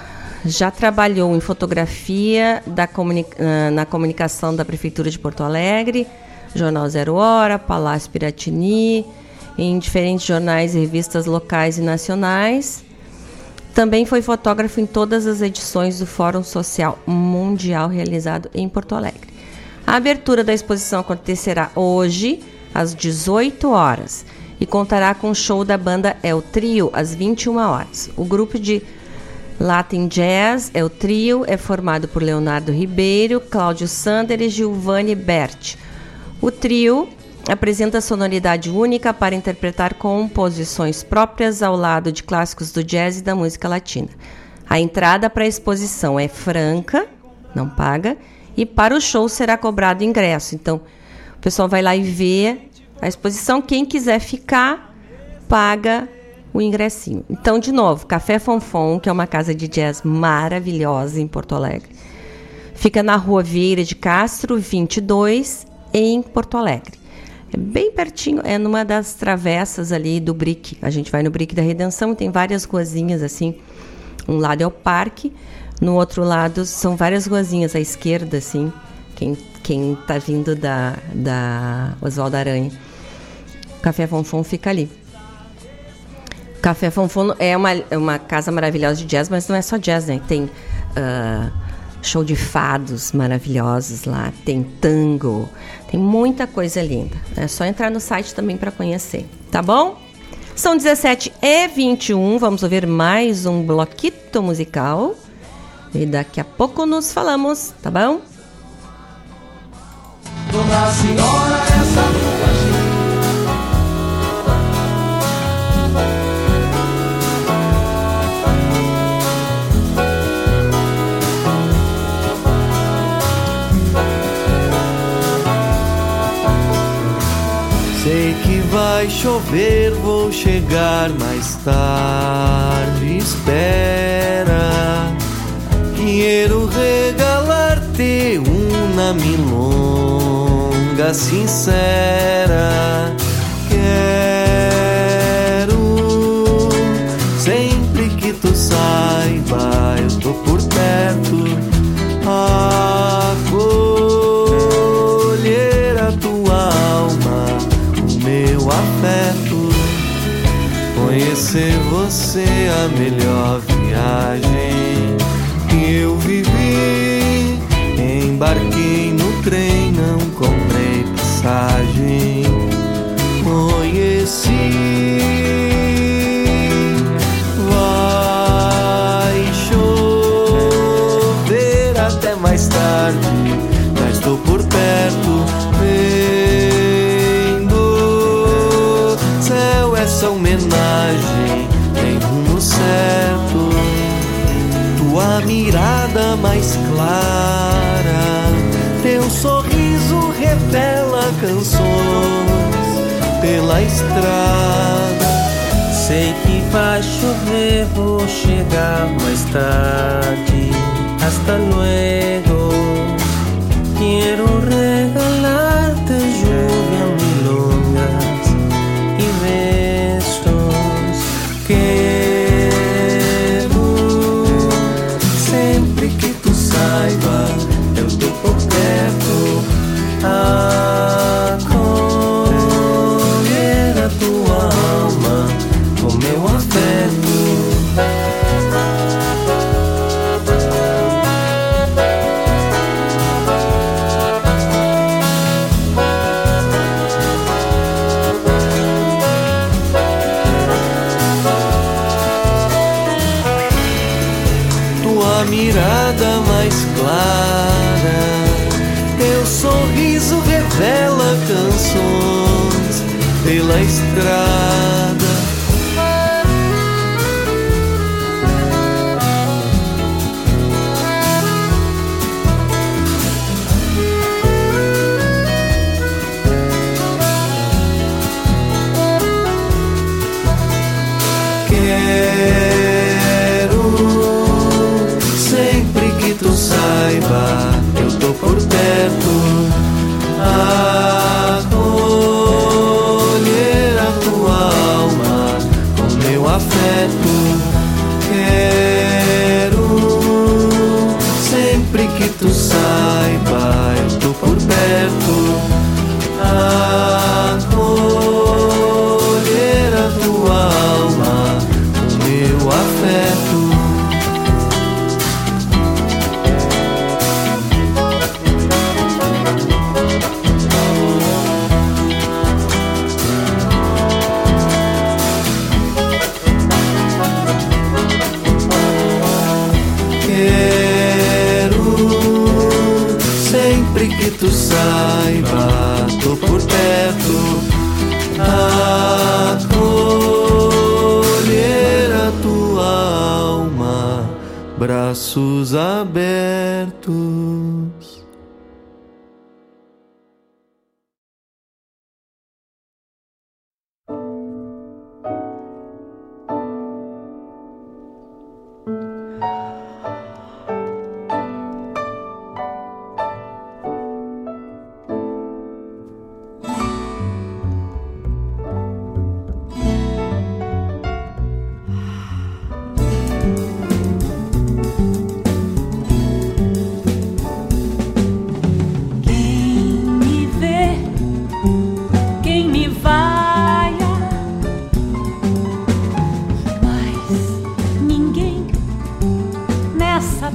já trabalhou em fotografia comuni uh, na comunicação da Prefeitura de Porto Alegre, Jornal Zero Hora, Palácio Piratini, em diferentes jornais e revistas locais e nacionais. Também foi fotógrafo em todas as edições do Fórum Social Mundial realizado em Porto Alegre. A abertura da exposição acontecerá hoje, às 18 horas, e contará com o show da banda El Trio, às 21 horas. O grupo de Latin Jazz El Trio é formado por Leonardo Ribeiro, Cláudio Sander e Giovanni Berti. O trio apresenta sonoridade única para interpretar composições próprias ao lado de clássicos do jazz e da música latina. A entrada para a exposição é franca, não paga, e para o show será cobrado ingresso. Então, o pessoal vai lá e vê a exposição. Quem quiser ficar, paga o ingressinho. Então, de novo, Café Fonfon, que é uma casa de jazz maravilhosa em Porto Alegre. Fica na rua Vieira de Castro, 22, em Porto Alegre. É bem pertinho, é numa das travessas ali do Brick. A gente vai no Brick da Redenção tem várias ruazinhas assim. Um lado é o parque, no outro lado são várias ruazinhas à esquerda, assim. Quem, quem tá vindo da, da Oswaldo Aranha. Café Fonfon fica ali. Café Fonfon é uma, é uma casa maravilhosa de jazz, mas não é só jazz, né? Tem uh, show de fados maravilhosos lá, tem tango, tem muita coisa linda. É só entrar no site também para conhecer, tá bom? São 17 e 21, vamos ouvir mais um bloquito musical. E daqui a pouco nos falamos, tá bom? Dona Senhora, essa vai chover, vou chegar mais tarde. Espera, quero regalar-te uma milonga sincera. Quero sempre que tu saiba, eu tô por perto. Ah, afeto. Conhecer você a melhor viagem mais clara, teu sorriso revela canções pela estrada. Sei que vai chover, vou chegar mais tarde. Hasta luego.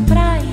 Praia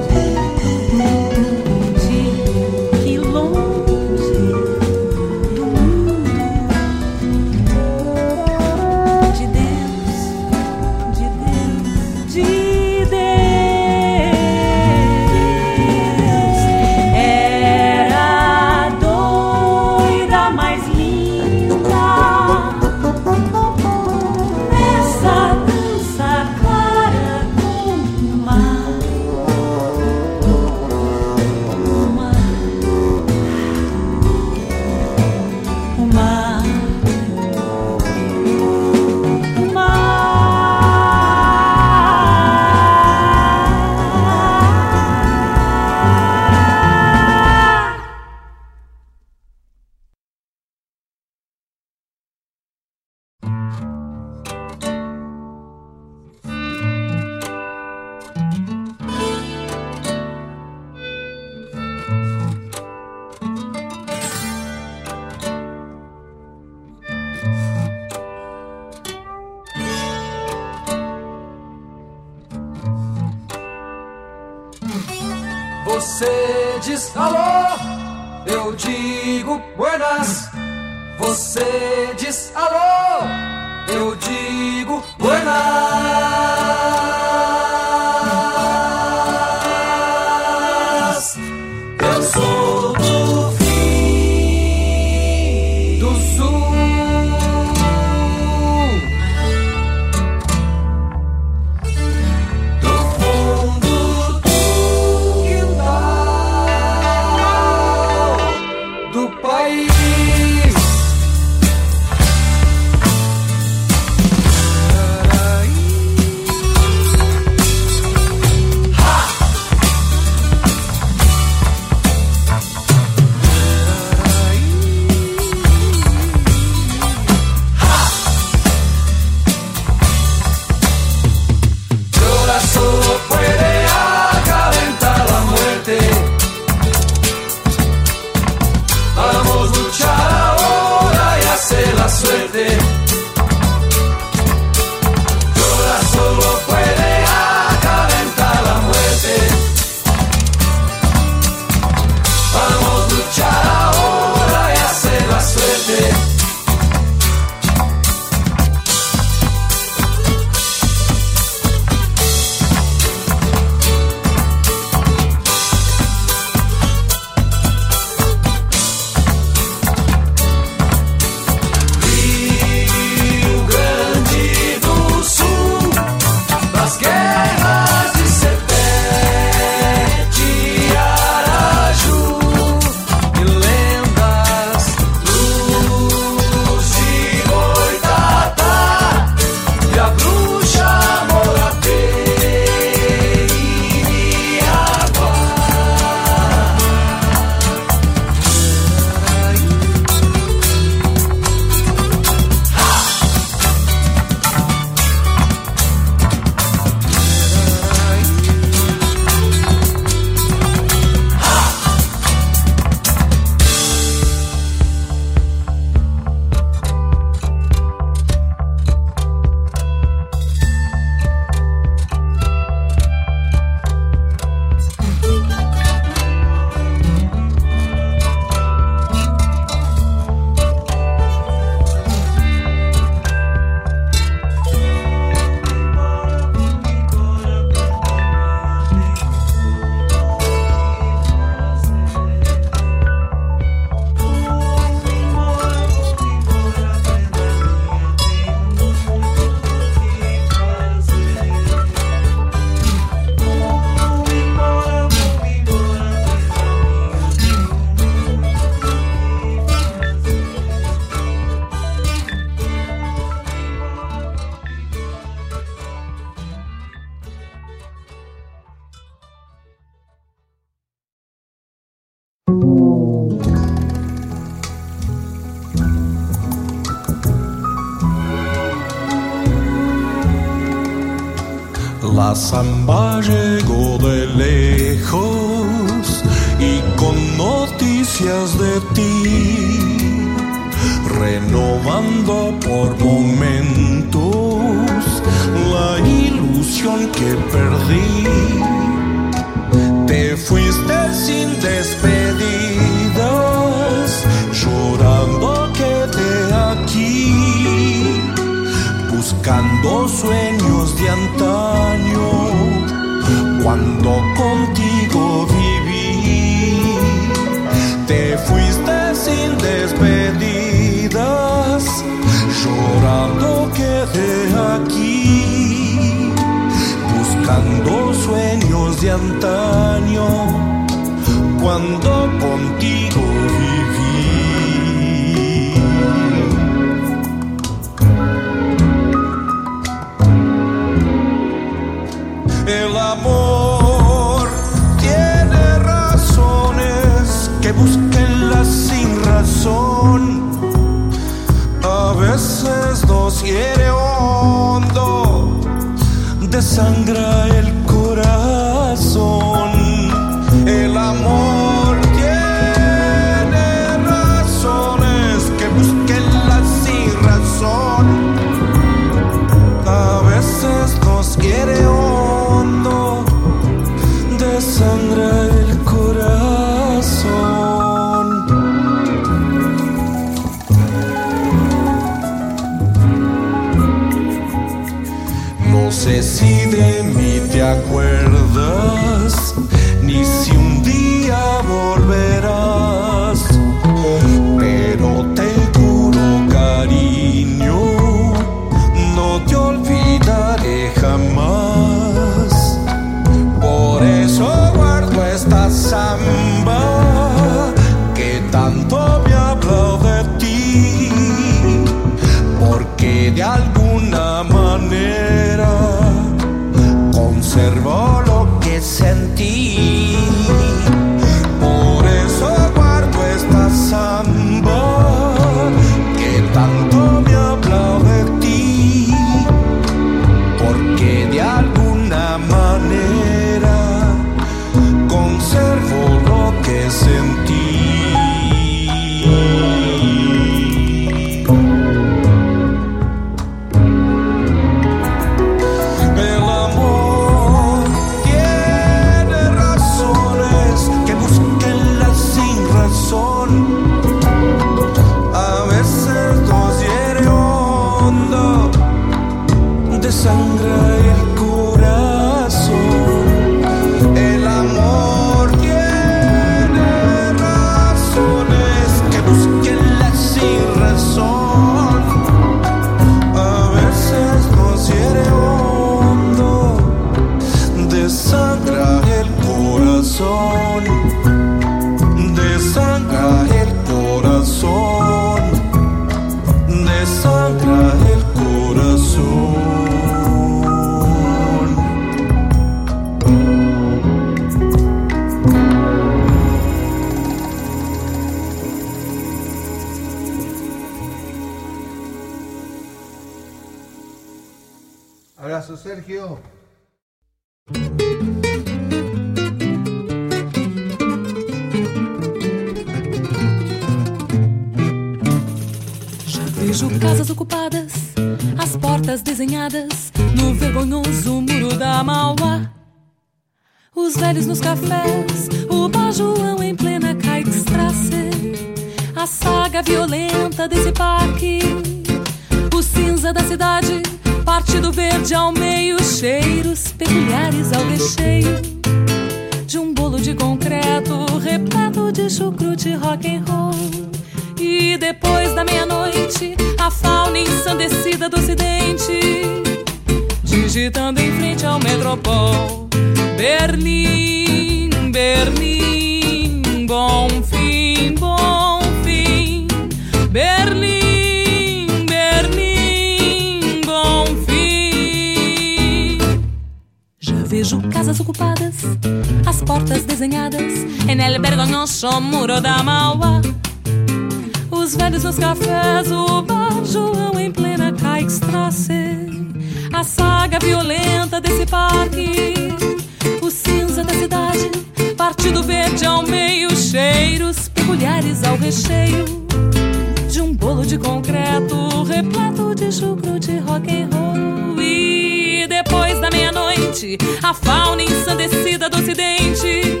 de chucrute, rock and roll. E depois da meia-noite, a fauna ensandecida do ocidente,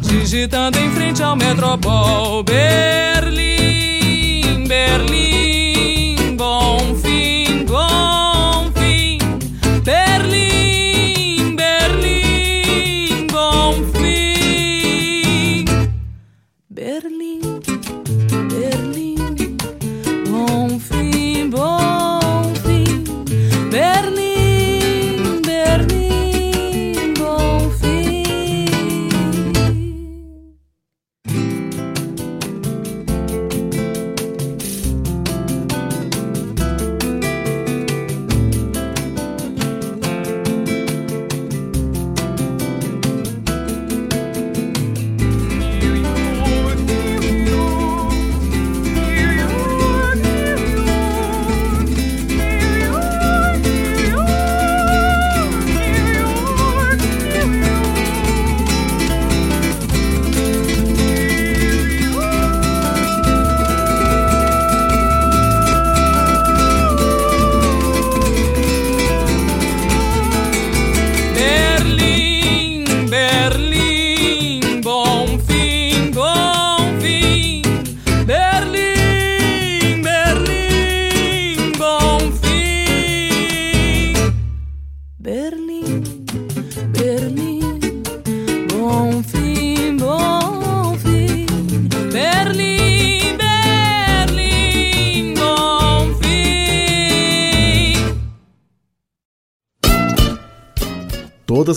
digitando em frente ao Metropol. Beleza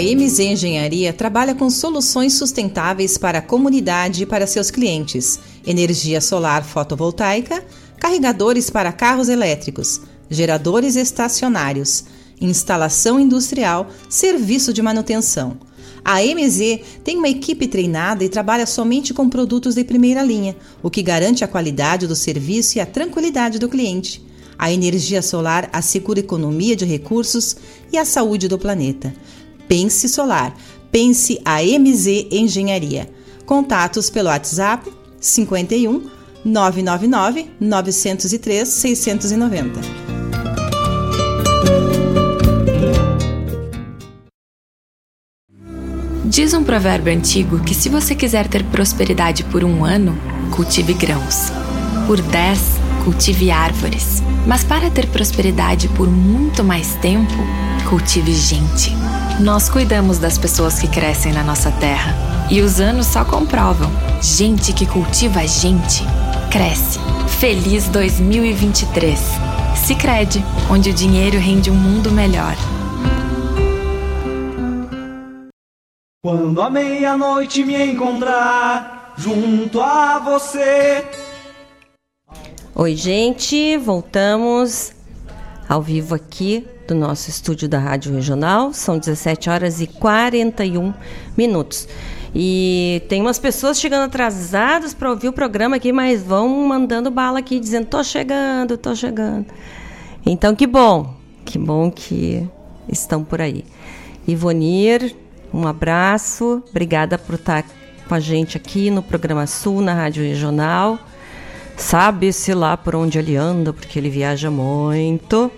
A MZ Engenharia trabalha com soluções sustentáveis para a comunidade e para seus clientes: energia solar fotovoltaica, carregadores para carros elétricos, geradores estacionários, instalação industrial, serviço de manutenção. A MZ tem uma equipe treinada e trabalha somente com produtos de primeira linha, o que garante a qualidade do serviço e a tranquilidade do cliente. A energia solar assegura economia de recursos e a saúde do planeta. Pense Solar. Pense a MZ Engenharia. Contatos pelo WhatsApp 51 999 903 690. Diz um provérbio antigo que se você quiser ter prosperidade por um ano, cultive grãos. Por dez, cultive árvores. Mas para ter prosperidade por muito mais tempo, cultive gente. Nós cuidamos das pessoas que crescem na nossa terra. E os anos só comprovam. Gente que cultiva gente, cresce. Feliz 2023. Sicredi, onde o dinheiro rende um mundo melhor. Quando a meia-noite me encontrar junto a você. Oi, gente, voltamos ao vivo aqui do nosso estúdio da Rádio Regional. São 17 horas e 41 minutos. E tem umas pessoas chegando atrasadas para ouvir o programa aqui, mas vão mandando bala aqui, dizendo: tô chegando, tô chegando. Então, que bom, que bom que estão por aí. Ivonir, um abraço, obrigada por estar com a gente aqui no programa Sul, na Rádio Regional. Sabe-se lá por onde ele anda, porque ele viaja muito.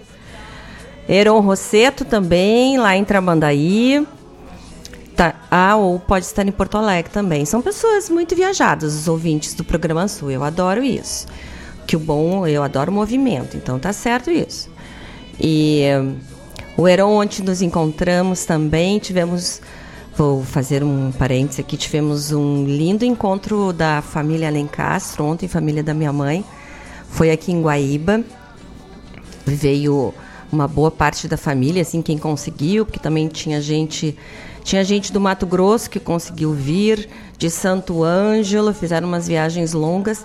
Heron Rosseto também, lá em Tramandaí. Tá, ah, ou pode estar em Porto Alegre também. São pessoas muito viajadas, os ouvintes do programa Sul. Eu adoro isso. Que o bom, eu adoro movimento, então tá certo isso. E o Heron, onde nos encontramos também, tivemos. Vou fazer um parênteses aqui. Tivemos um lindo encontro da família Alencastro, ontem, família da minha mãe. Foi aqui em Guaíba. Veio uma boa parte da família, assim, quem conseguiu, porque também tinha gente, tinha gente do Mato Grosso que conseguiu vir, de Santo Ângelo, fizeram umas viagens longas.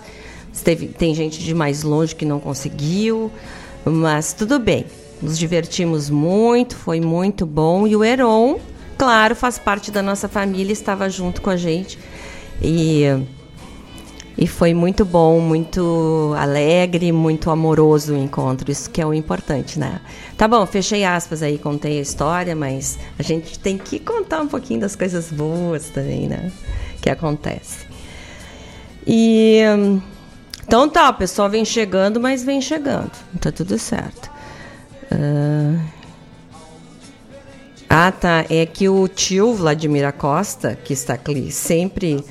Teve, tem gente de mais longe que não conseguiu, mas tudo bem. Nos divertimos muito, foi muito bom. E o Heron, claro, faz parte da nossa família, estava junto com a gente. E e foi muito bom, muito alegre, muito amoroso o encontro, isso que é o importante, né? Tá bom, fechei aspas aí, contei a história, mas a gente tem que contar um pouquinho das coisas boas também, né? Que acontece. E então tá, o pessoal vem chegando, mas vem chegando, tá tudo certo. Uh... Ah, tá. É que o tio Vladimir Acosta, que está aqui sempre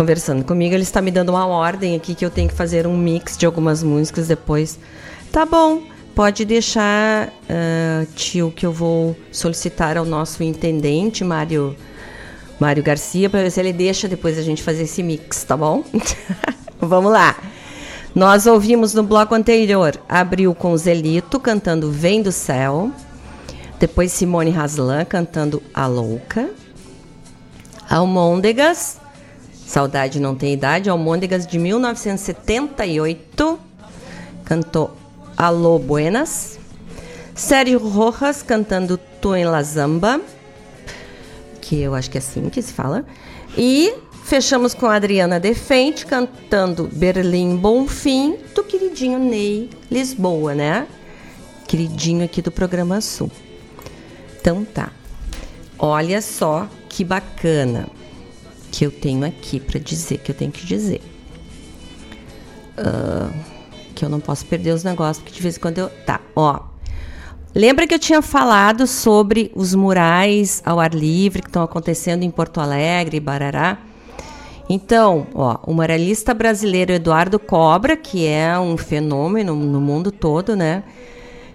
conversando comigo, ele está me dando uma ordem aqui que eu tenho que fazer um mix de algumas músicas depois. Tá bom, pode deixar, uh, tio, que eu vou solicitar ao nosso intendente, Mário, Mário Garcia, para ver se ele deixa depois a gente fazer esse mix, tá bom? [LAUGHS] Vamos lá. Nós ouvimos no bloco anterior, abriu com Zelito cantando Vem do Céu. Depois Simone Haslan cantando A Louca. Almôndegas Saudade Não Tem Idade, Almôndegas de 1978, cantou Alô Buenas. Sérgio Rojas cantando Tu em La Zamba, que eu acho que é assim que se fala. E fechamos com Adriana Defente cantando Berlim Bonfim, do queridinho Ney Lisboa, né? Queridinho aqui do programa Sul. Então tá. Olha só que bacana que eu tenho aqui para dizer, que eu tenho que dizer. Uh, que eu não posso perder os negócios, porque de vez em quando eu. Tá, ó. Lembra que eu tinha falado sobre os murais ao ar livre que estão acontecendo em Porto Alegre Barará? Então, ó, o muralista brasileiro Eduardo Cobra, que é um fenômeno no mundo todo, né?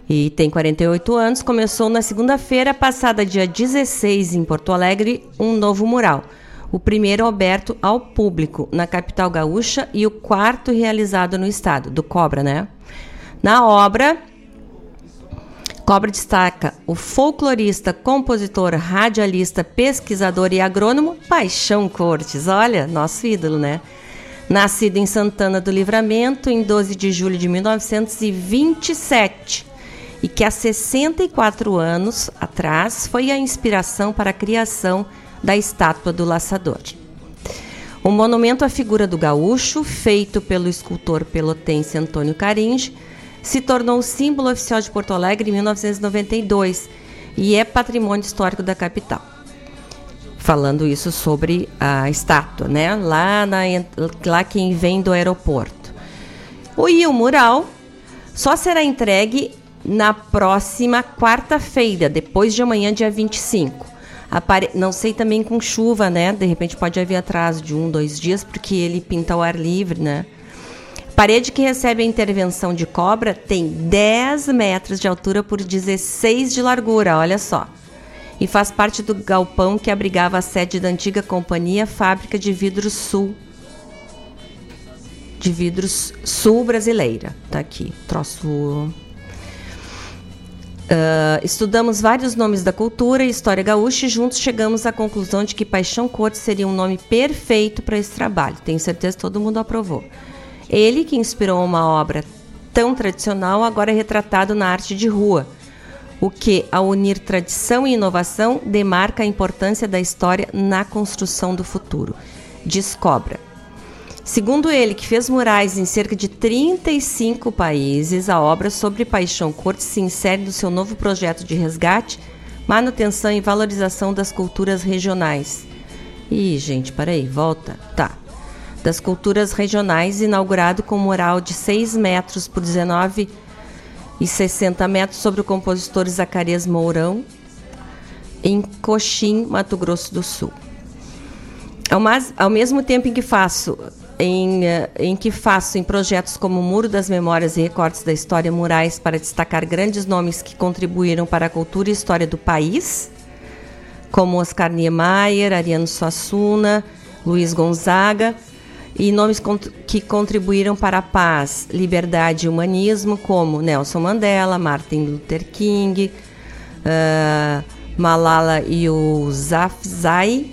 E tem 48 anos, começou na segunda-feira passada, dia 16, em Porto Alegre, um novo mural. O primeiro aberto ao público na capital gaúcha e o quarto realizado no estado, do Cobra, né? Na obra, Cobra destaca o folclorista, compositor, radialista, pesquisador e agrônomo Paixão Cortes. Olha, nosso ídolo, né? Nascido em Santana do Livramento em 12 de julho de 1927 e que há 64 anos atrás foi a inspiração para a criação da estátua do laçador. O monumento à figura do gaúcho, feito pelo escultor pelotense Antônio Caringe, se tornou símbolo oficial de Porto Alegre em 1992 e é patrimônio histórico da capital. Falando isso sobre a estátua, né? Lá, na, lá quem vem do aeroporto. O, e o mural só será entregue na próxima quarta-feira, depois de amanhã, dia 25. Apare... Não sei também com chuva, né? De repente pode haver atraso de um, dois dias, porque ele pinta ao ar livre, né? Parede que recebe a intervenção de cobra tem 10 metros de altura por 16 de largura, olha só. E faz parte do galpão que abrigava a sede da antiga companhia Fábrica de Vidros Sul. De Vidros Sul Brasileira. Tá aqui, troço. Uh, estudamos vários nomes da cultura e história gaúcha e juntos chegamos à conclusão de que Paixão Corte seria um nome perfeito para esse trabalho. Tenho certeza que todo mundo aprovou. Ele que inspirou uma obra tão tradicional, agora é retratado na arte de rua, o que, ao unir tradição e inovação, demarca a importância da história na construção do futuro. Descobra. Segundo ele, que fez murais em cerca de 35 países, a obra sobre Paixão Corte se insere no seu novo projeto de resgate, manutenção e valorização das culturas regionais. Ih, gente, peraí, volta. Tá das culturas regionais, inaugurado com mural de 6 metros por 19 e 60 metros sobre o compositor Zacarias Mourão, em Coxim, Mato Grosso do Sul. Ao, mais, ao mesmo tempo em que faço em, eh, em que faço em projetos como Muro das Memórias e Recortes da História Murais para destacar grandes nomes que contribuíram para a cultura e história do país, como Oscar Niemeyer, Ariano Suassuna, Luiz Gonzaga, e nomes que contribuíram para a paz, liberdade e humanismo, como Nelson Mandela, Martin Luther King, uh, Malala Yousafzai,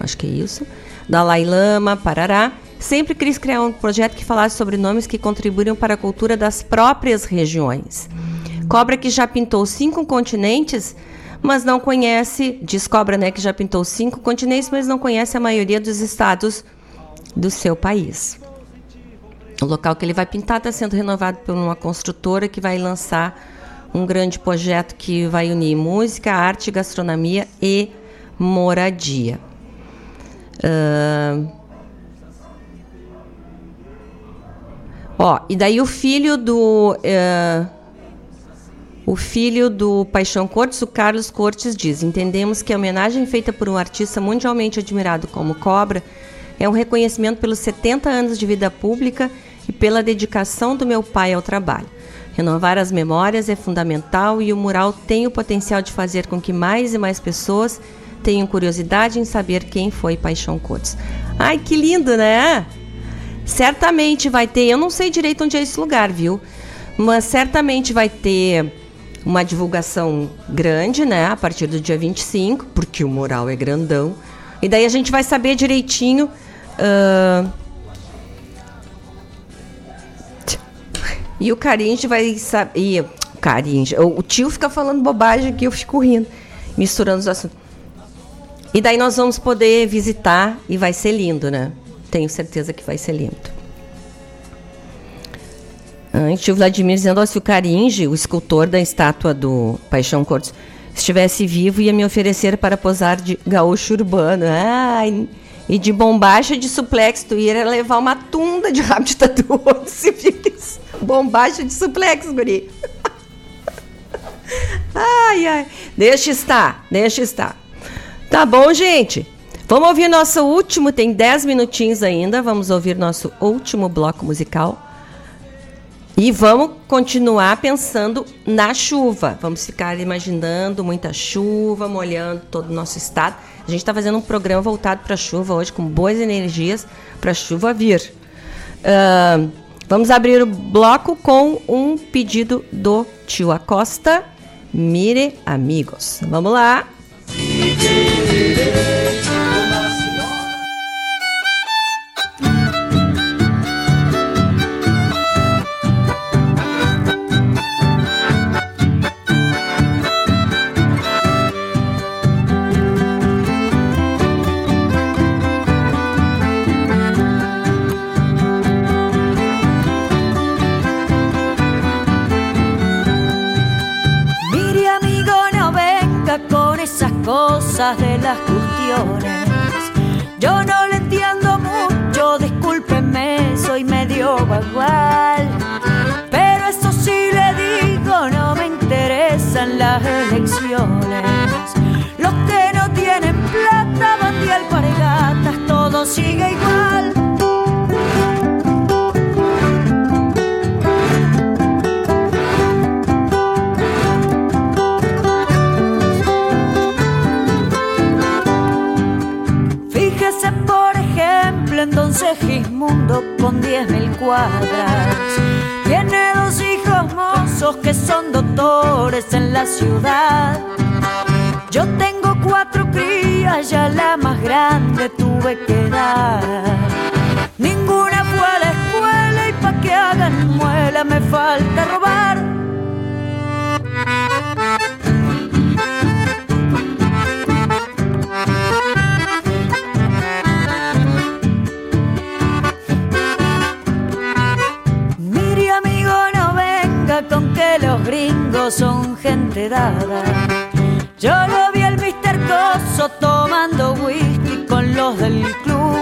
acho que é isso, Dalai Lama, Parará. Sempre quis criar um projeto que falasse sobre nomes que contribuíram para a cultura das próprias regiões. Cobra que já pintou cinco continentes, mas não conhece, diz Cobra, né, que já pintou cinco continentes, mas não conhece a maioria dos estados do seu país. O local que ele vai pintar está sendo renovado por uma construtora que vai lançar um grande projeto que vai unir música, arte, gastronomia e moradia. Uh... Ó, e daí o filho do. Uh... O filho do Paixão Cortes, o Carlos Cortes, diz: Entendemos que a homenagem feita por um artista mundialmente admirado como Cobra é um reconhecimento pelos 70 anos de vida pública e pela dedicação do meu pai ao trabalho. Renovar as memórias é fundamental e o mural tem o potencial de fazer com que mais e mais pessoas tenham curiosidade em saber quem foi Paixão Cotes. Ai, que lindo, né? Certamente vai ter, eu não sei direito onde é esse lugar, viu? Mas certamente vai ter uma divulgação grande, né, a partir do dia 25, porque o mural é grandão. E daí a gente vai saber direitinho Uh... E o Caringe vai saber. O Caringe. O tio fica falando bobagem aqui, eu fico rindo, misturando os assuntos. E daí nós vamos poder visitar e vai ser lindo, né? Tenho certeza que vai ser lindo. Ah, tio Vladimir dizendo: ó, se o Caringe, o escultor da estátua do Paixão Cortes, estivesse vivo, ia me oferecer para posar de gaúcho urbano. Ai. E de bombacha de suplex, tu ia levar uma tunda de rabo de tatu. [LAUGHS] Bombacha de suplex, guri. [LAUGHS] Ai, ai. Deixa estar, deixa estar. Tá bom, gente? Vamos ouvir nosso último, tem 10 minutinhos ainda. Vamos ouvir nosso último bloco musical. E vamos continuar pensando na chuva. Vamos ficar imaginando muita chuva, molhando todo o nosso estado. A gente está fazendo um programa voltado para a chuva hoje, com boas energias para a chuva vir. Uh, vamos abrir o bloco com um pedido do tio Acosta. Mire amigos. Vamos lá. Mire Yo no le entiendo mucho, discúlpeme, soy medio vagual. Pero eso sí le digo, no me interesan las elecciones. Los que no tienen plata van de alpargatas, todo sigue igual. Segismundo con 10 mil cuadras. Tiene dos hijos mozos que son doctores en la ciudad. Yo tengo cuatro crías, ya la más grande tuve que dar. Ninguna fue a la escuela y pa' que hagan muela me falta robar. Los gringos son gente dada. Yo lo vi al Mr. Coso tomando whisky con los del club.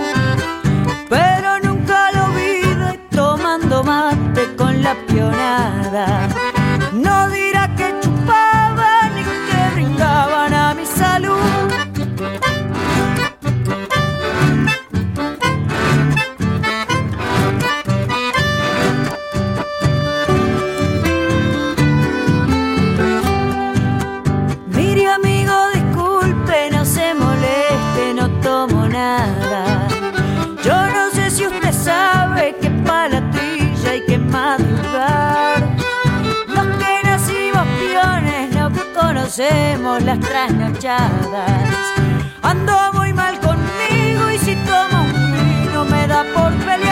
Pero nunca lo vi tomando mate con la pionada. Conocemos las trasnochadas. Ando muy mal conmigo y si tomo un vino me da por pelear.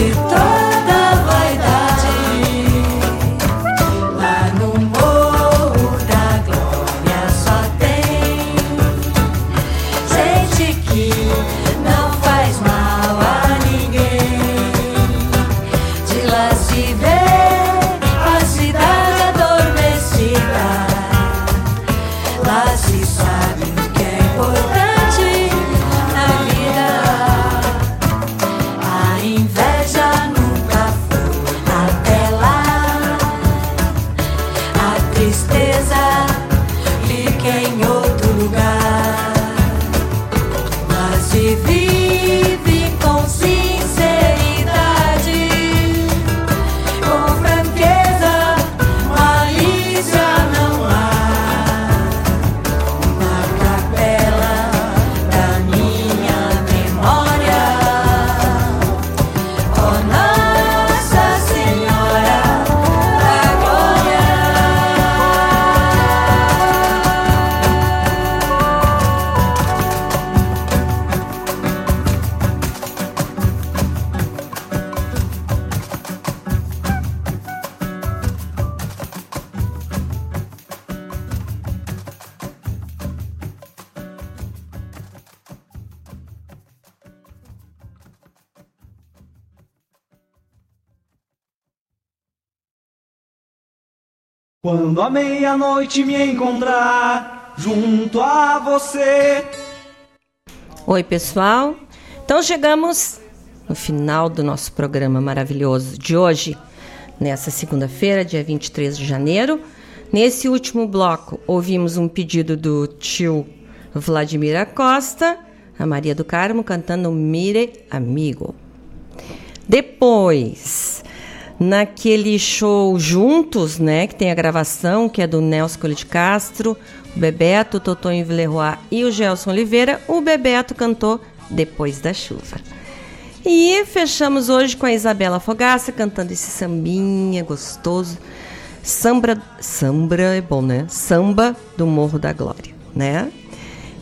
De toda meia-noite me encontrar junto a você. Oi, pessoal. Então chegamos no final do nosso programa maravilhoso de hoje, nessa segunda-feira, dia 23 de janeiro. Nesse último bloco, ouvimos um pedido do tio Vladimir Acosta, a Maria do Carmo cantando Mire Amigo. Depois, naquele show Juntos, né, que tem a gravação, que é do Nelson Colli de Castro, o Bebeto, o Totonho Villeroy e o Gelson Oliveira, o Bebeto cantou Depois da Chuva. E fechamos hoje com a Isabela Fogaça cantando esse sambinha gostoso. Samba, samba é bom, né? Samba do Morro da Glória, né?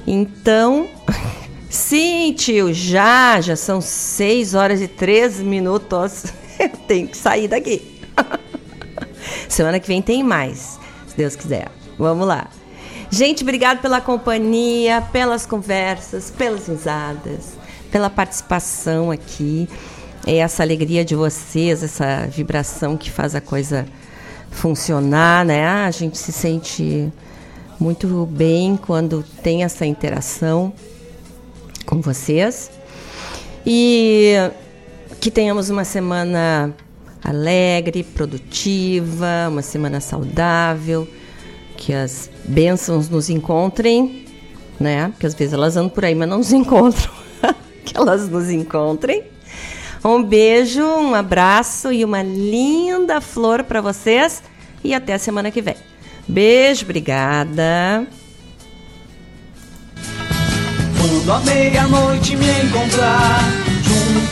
Então, [LAUGHS] sim, tio, já, já são 6 horas e 13 minutos. [LAUGHS] Tenho que sair daqui. [LAUGHS] Semana que vem tem mais, se Deus quiser. Vamos lá. Gente, obrigado pela companhia, pelas conversas, pelas risadas, pela participação aqui. É essa alegria de vocês, essa vibração que faz a coisa funcionar, né? A gente se sente muito bem quando tem essa interação com vocês. E que tenhamos uma semana alegre, produtiva, uma semana saudável, que as bênçãos nos encontrem, né? Porque às vezes elas andam por aí, mas não nos [LAUGHS] encontram. que elas nos encontrem. Um beijo, um abraço e uma linda flor para vocês e até a semana que vem. Beijo, obrigada. Quando a meia-noite me encontrar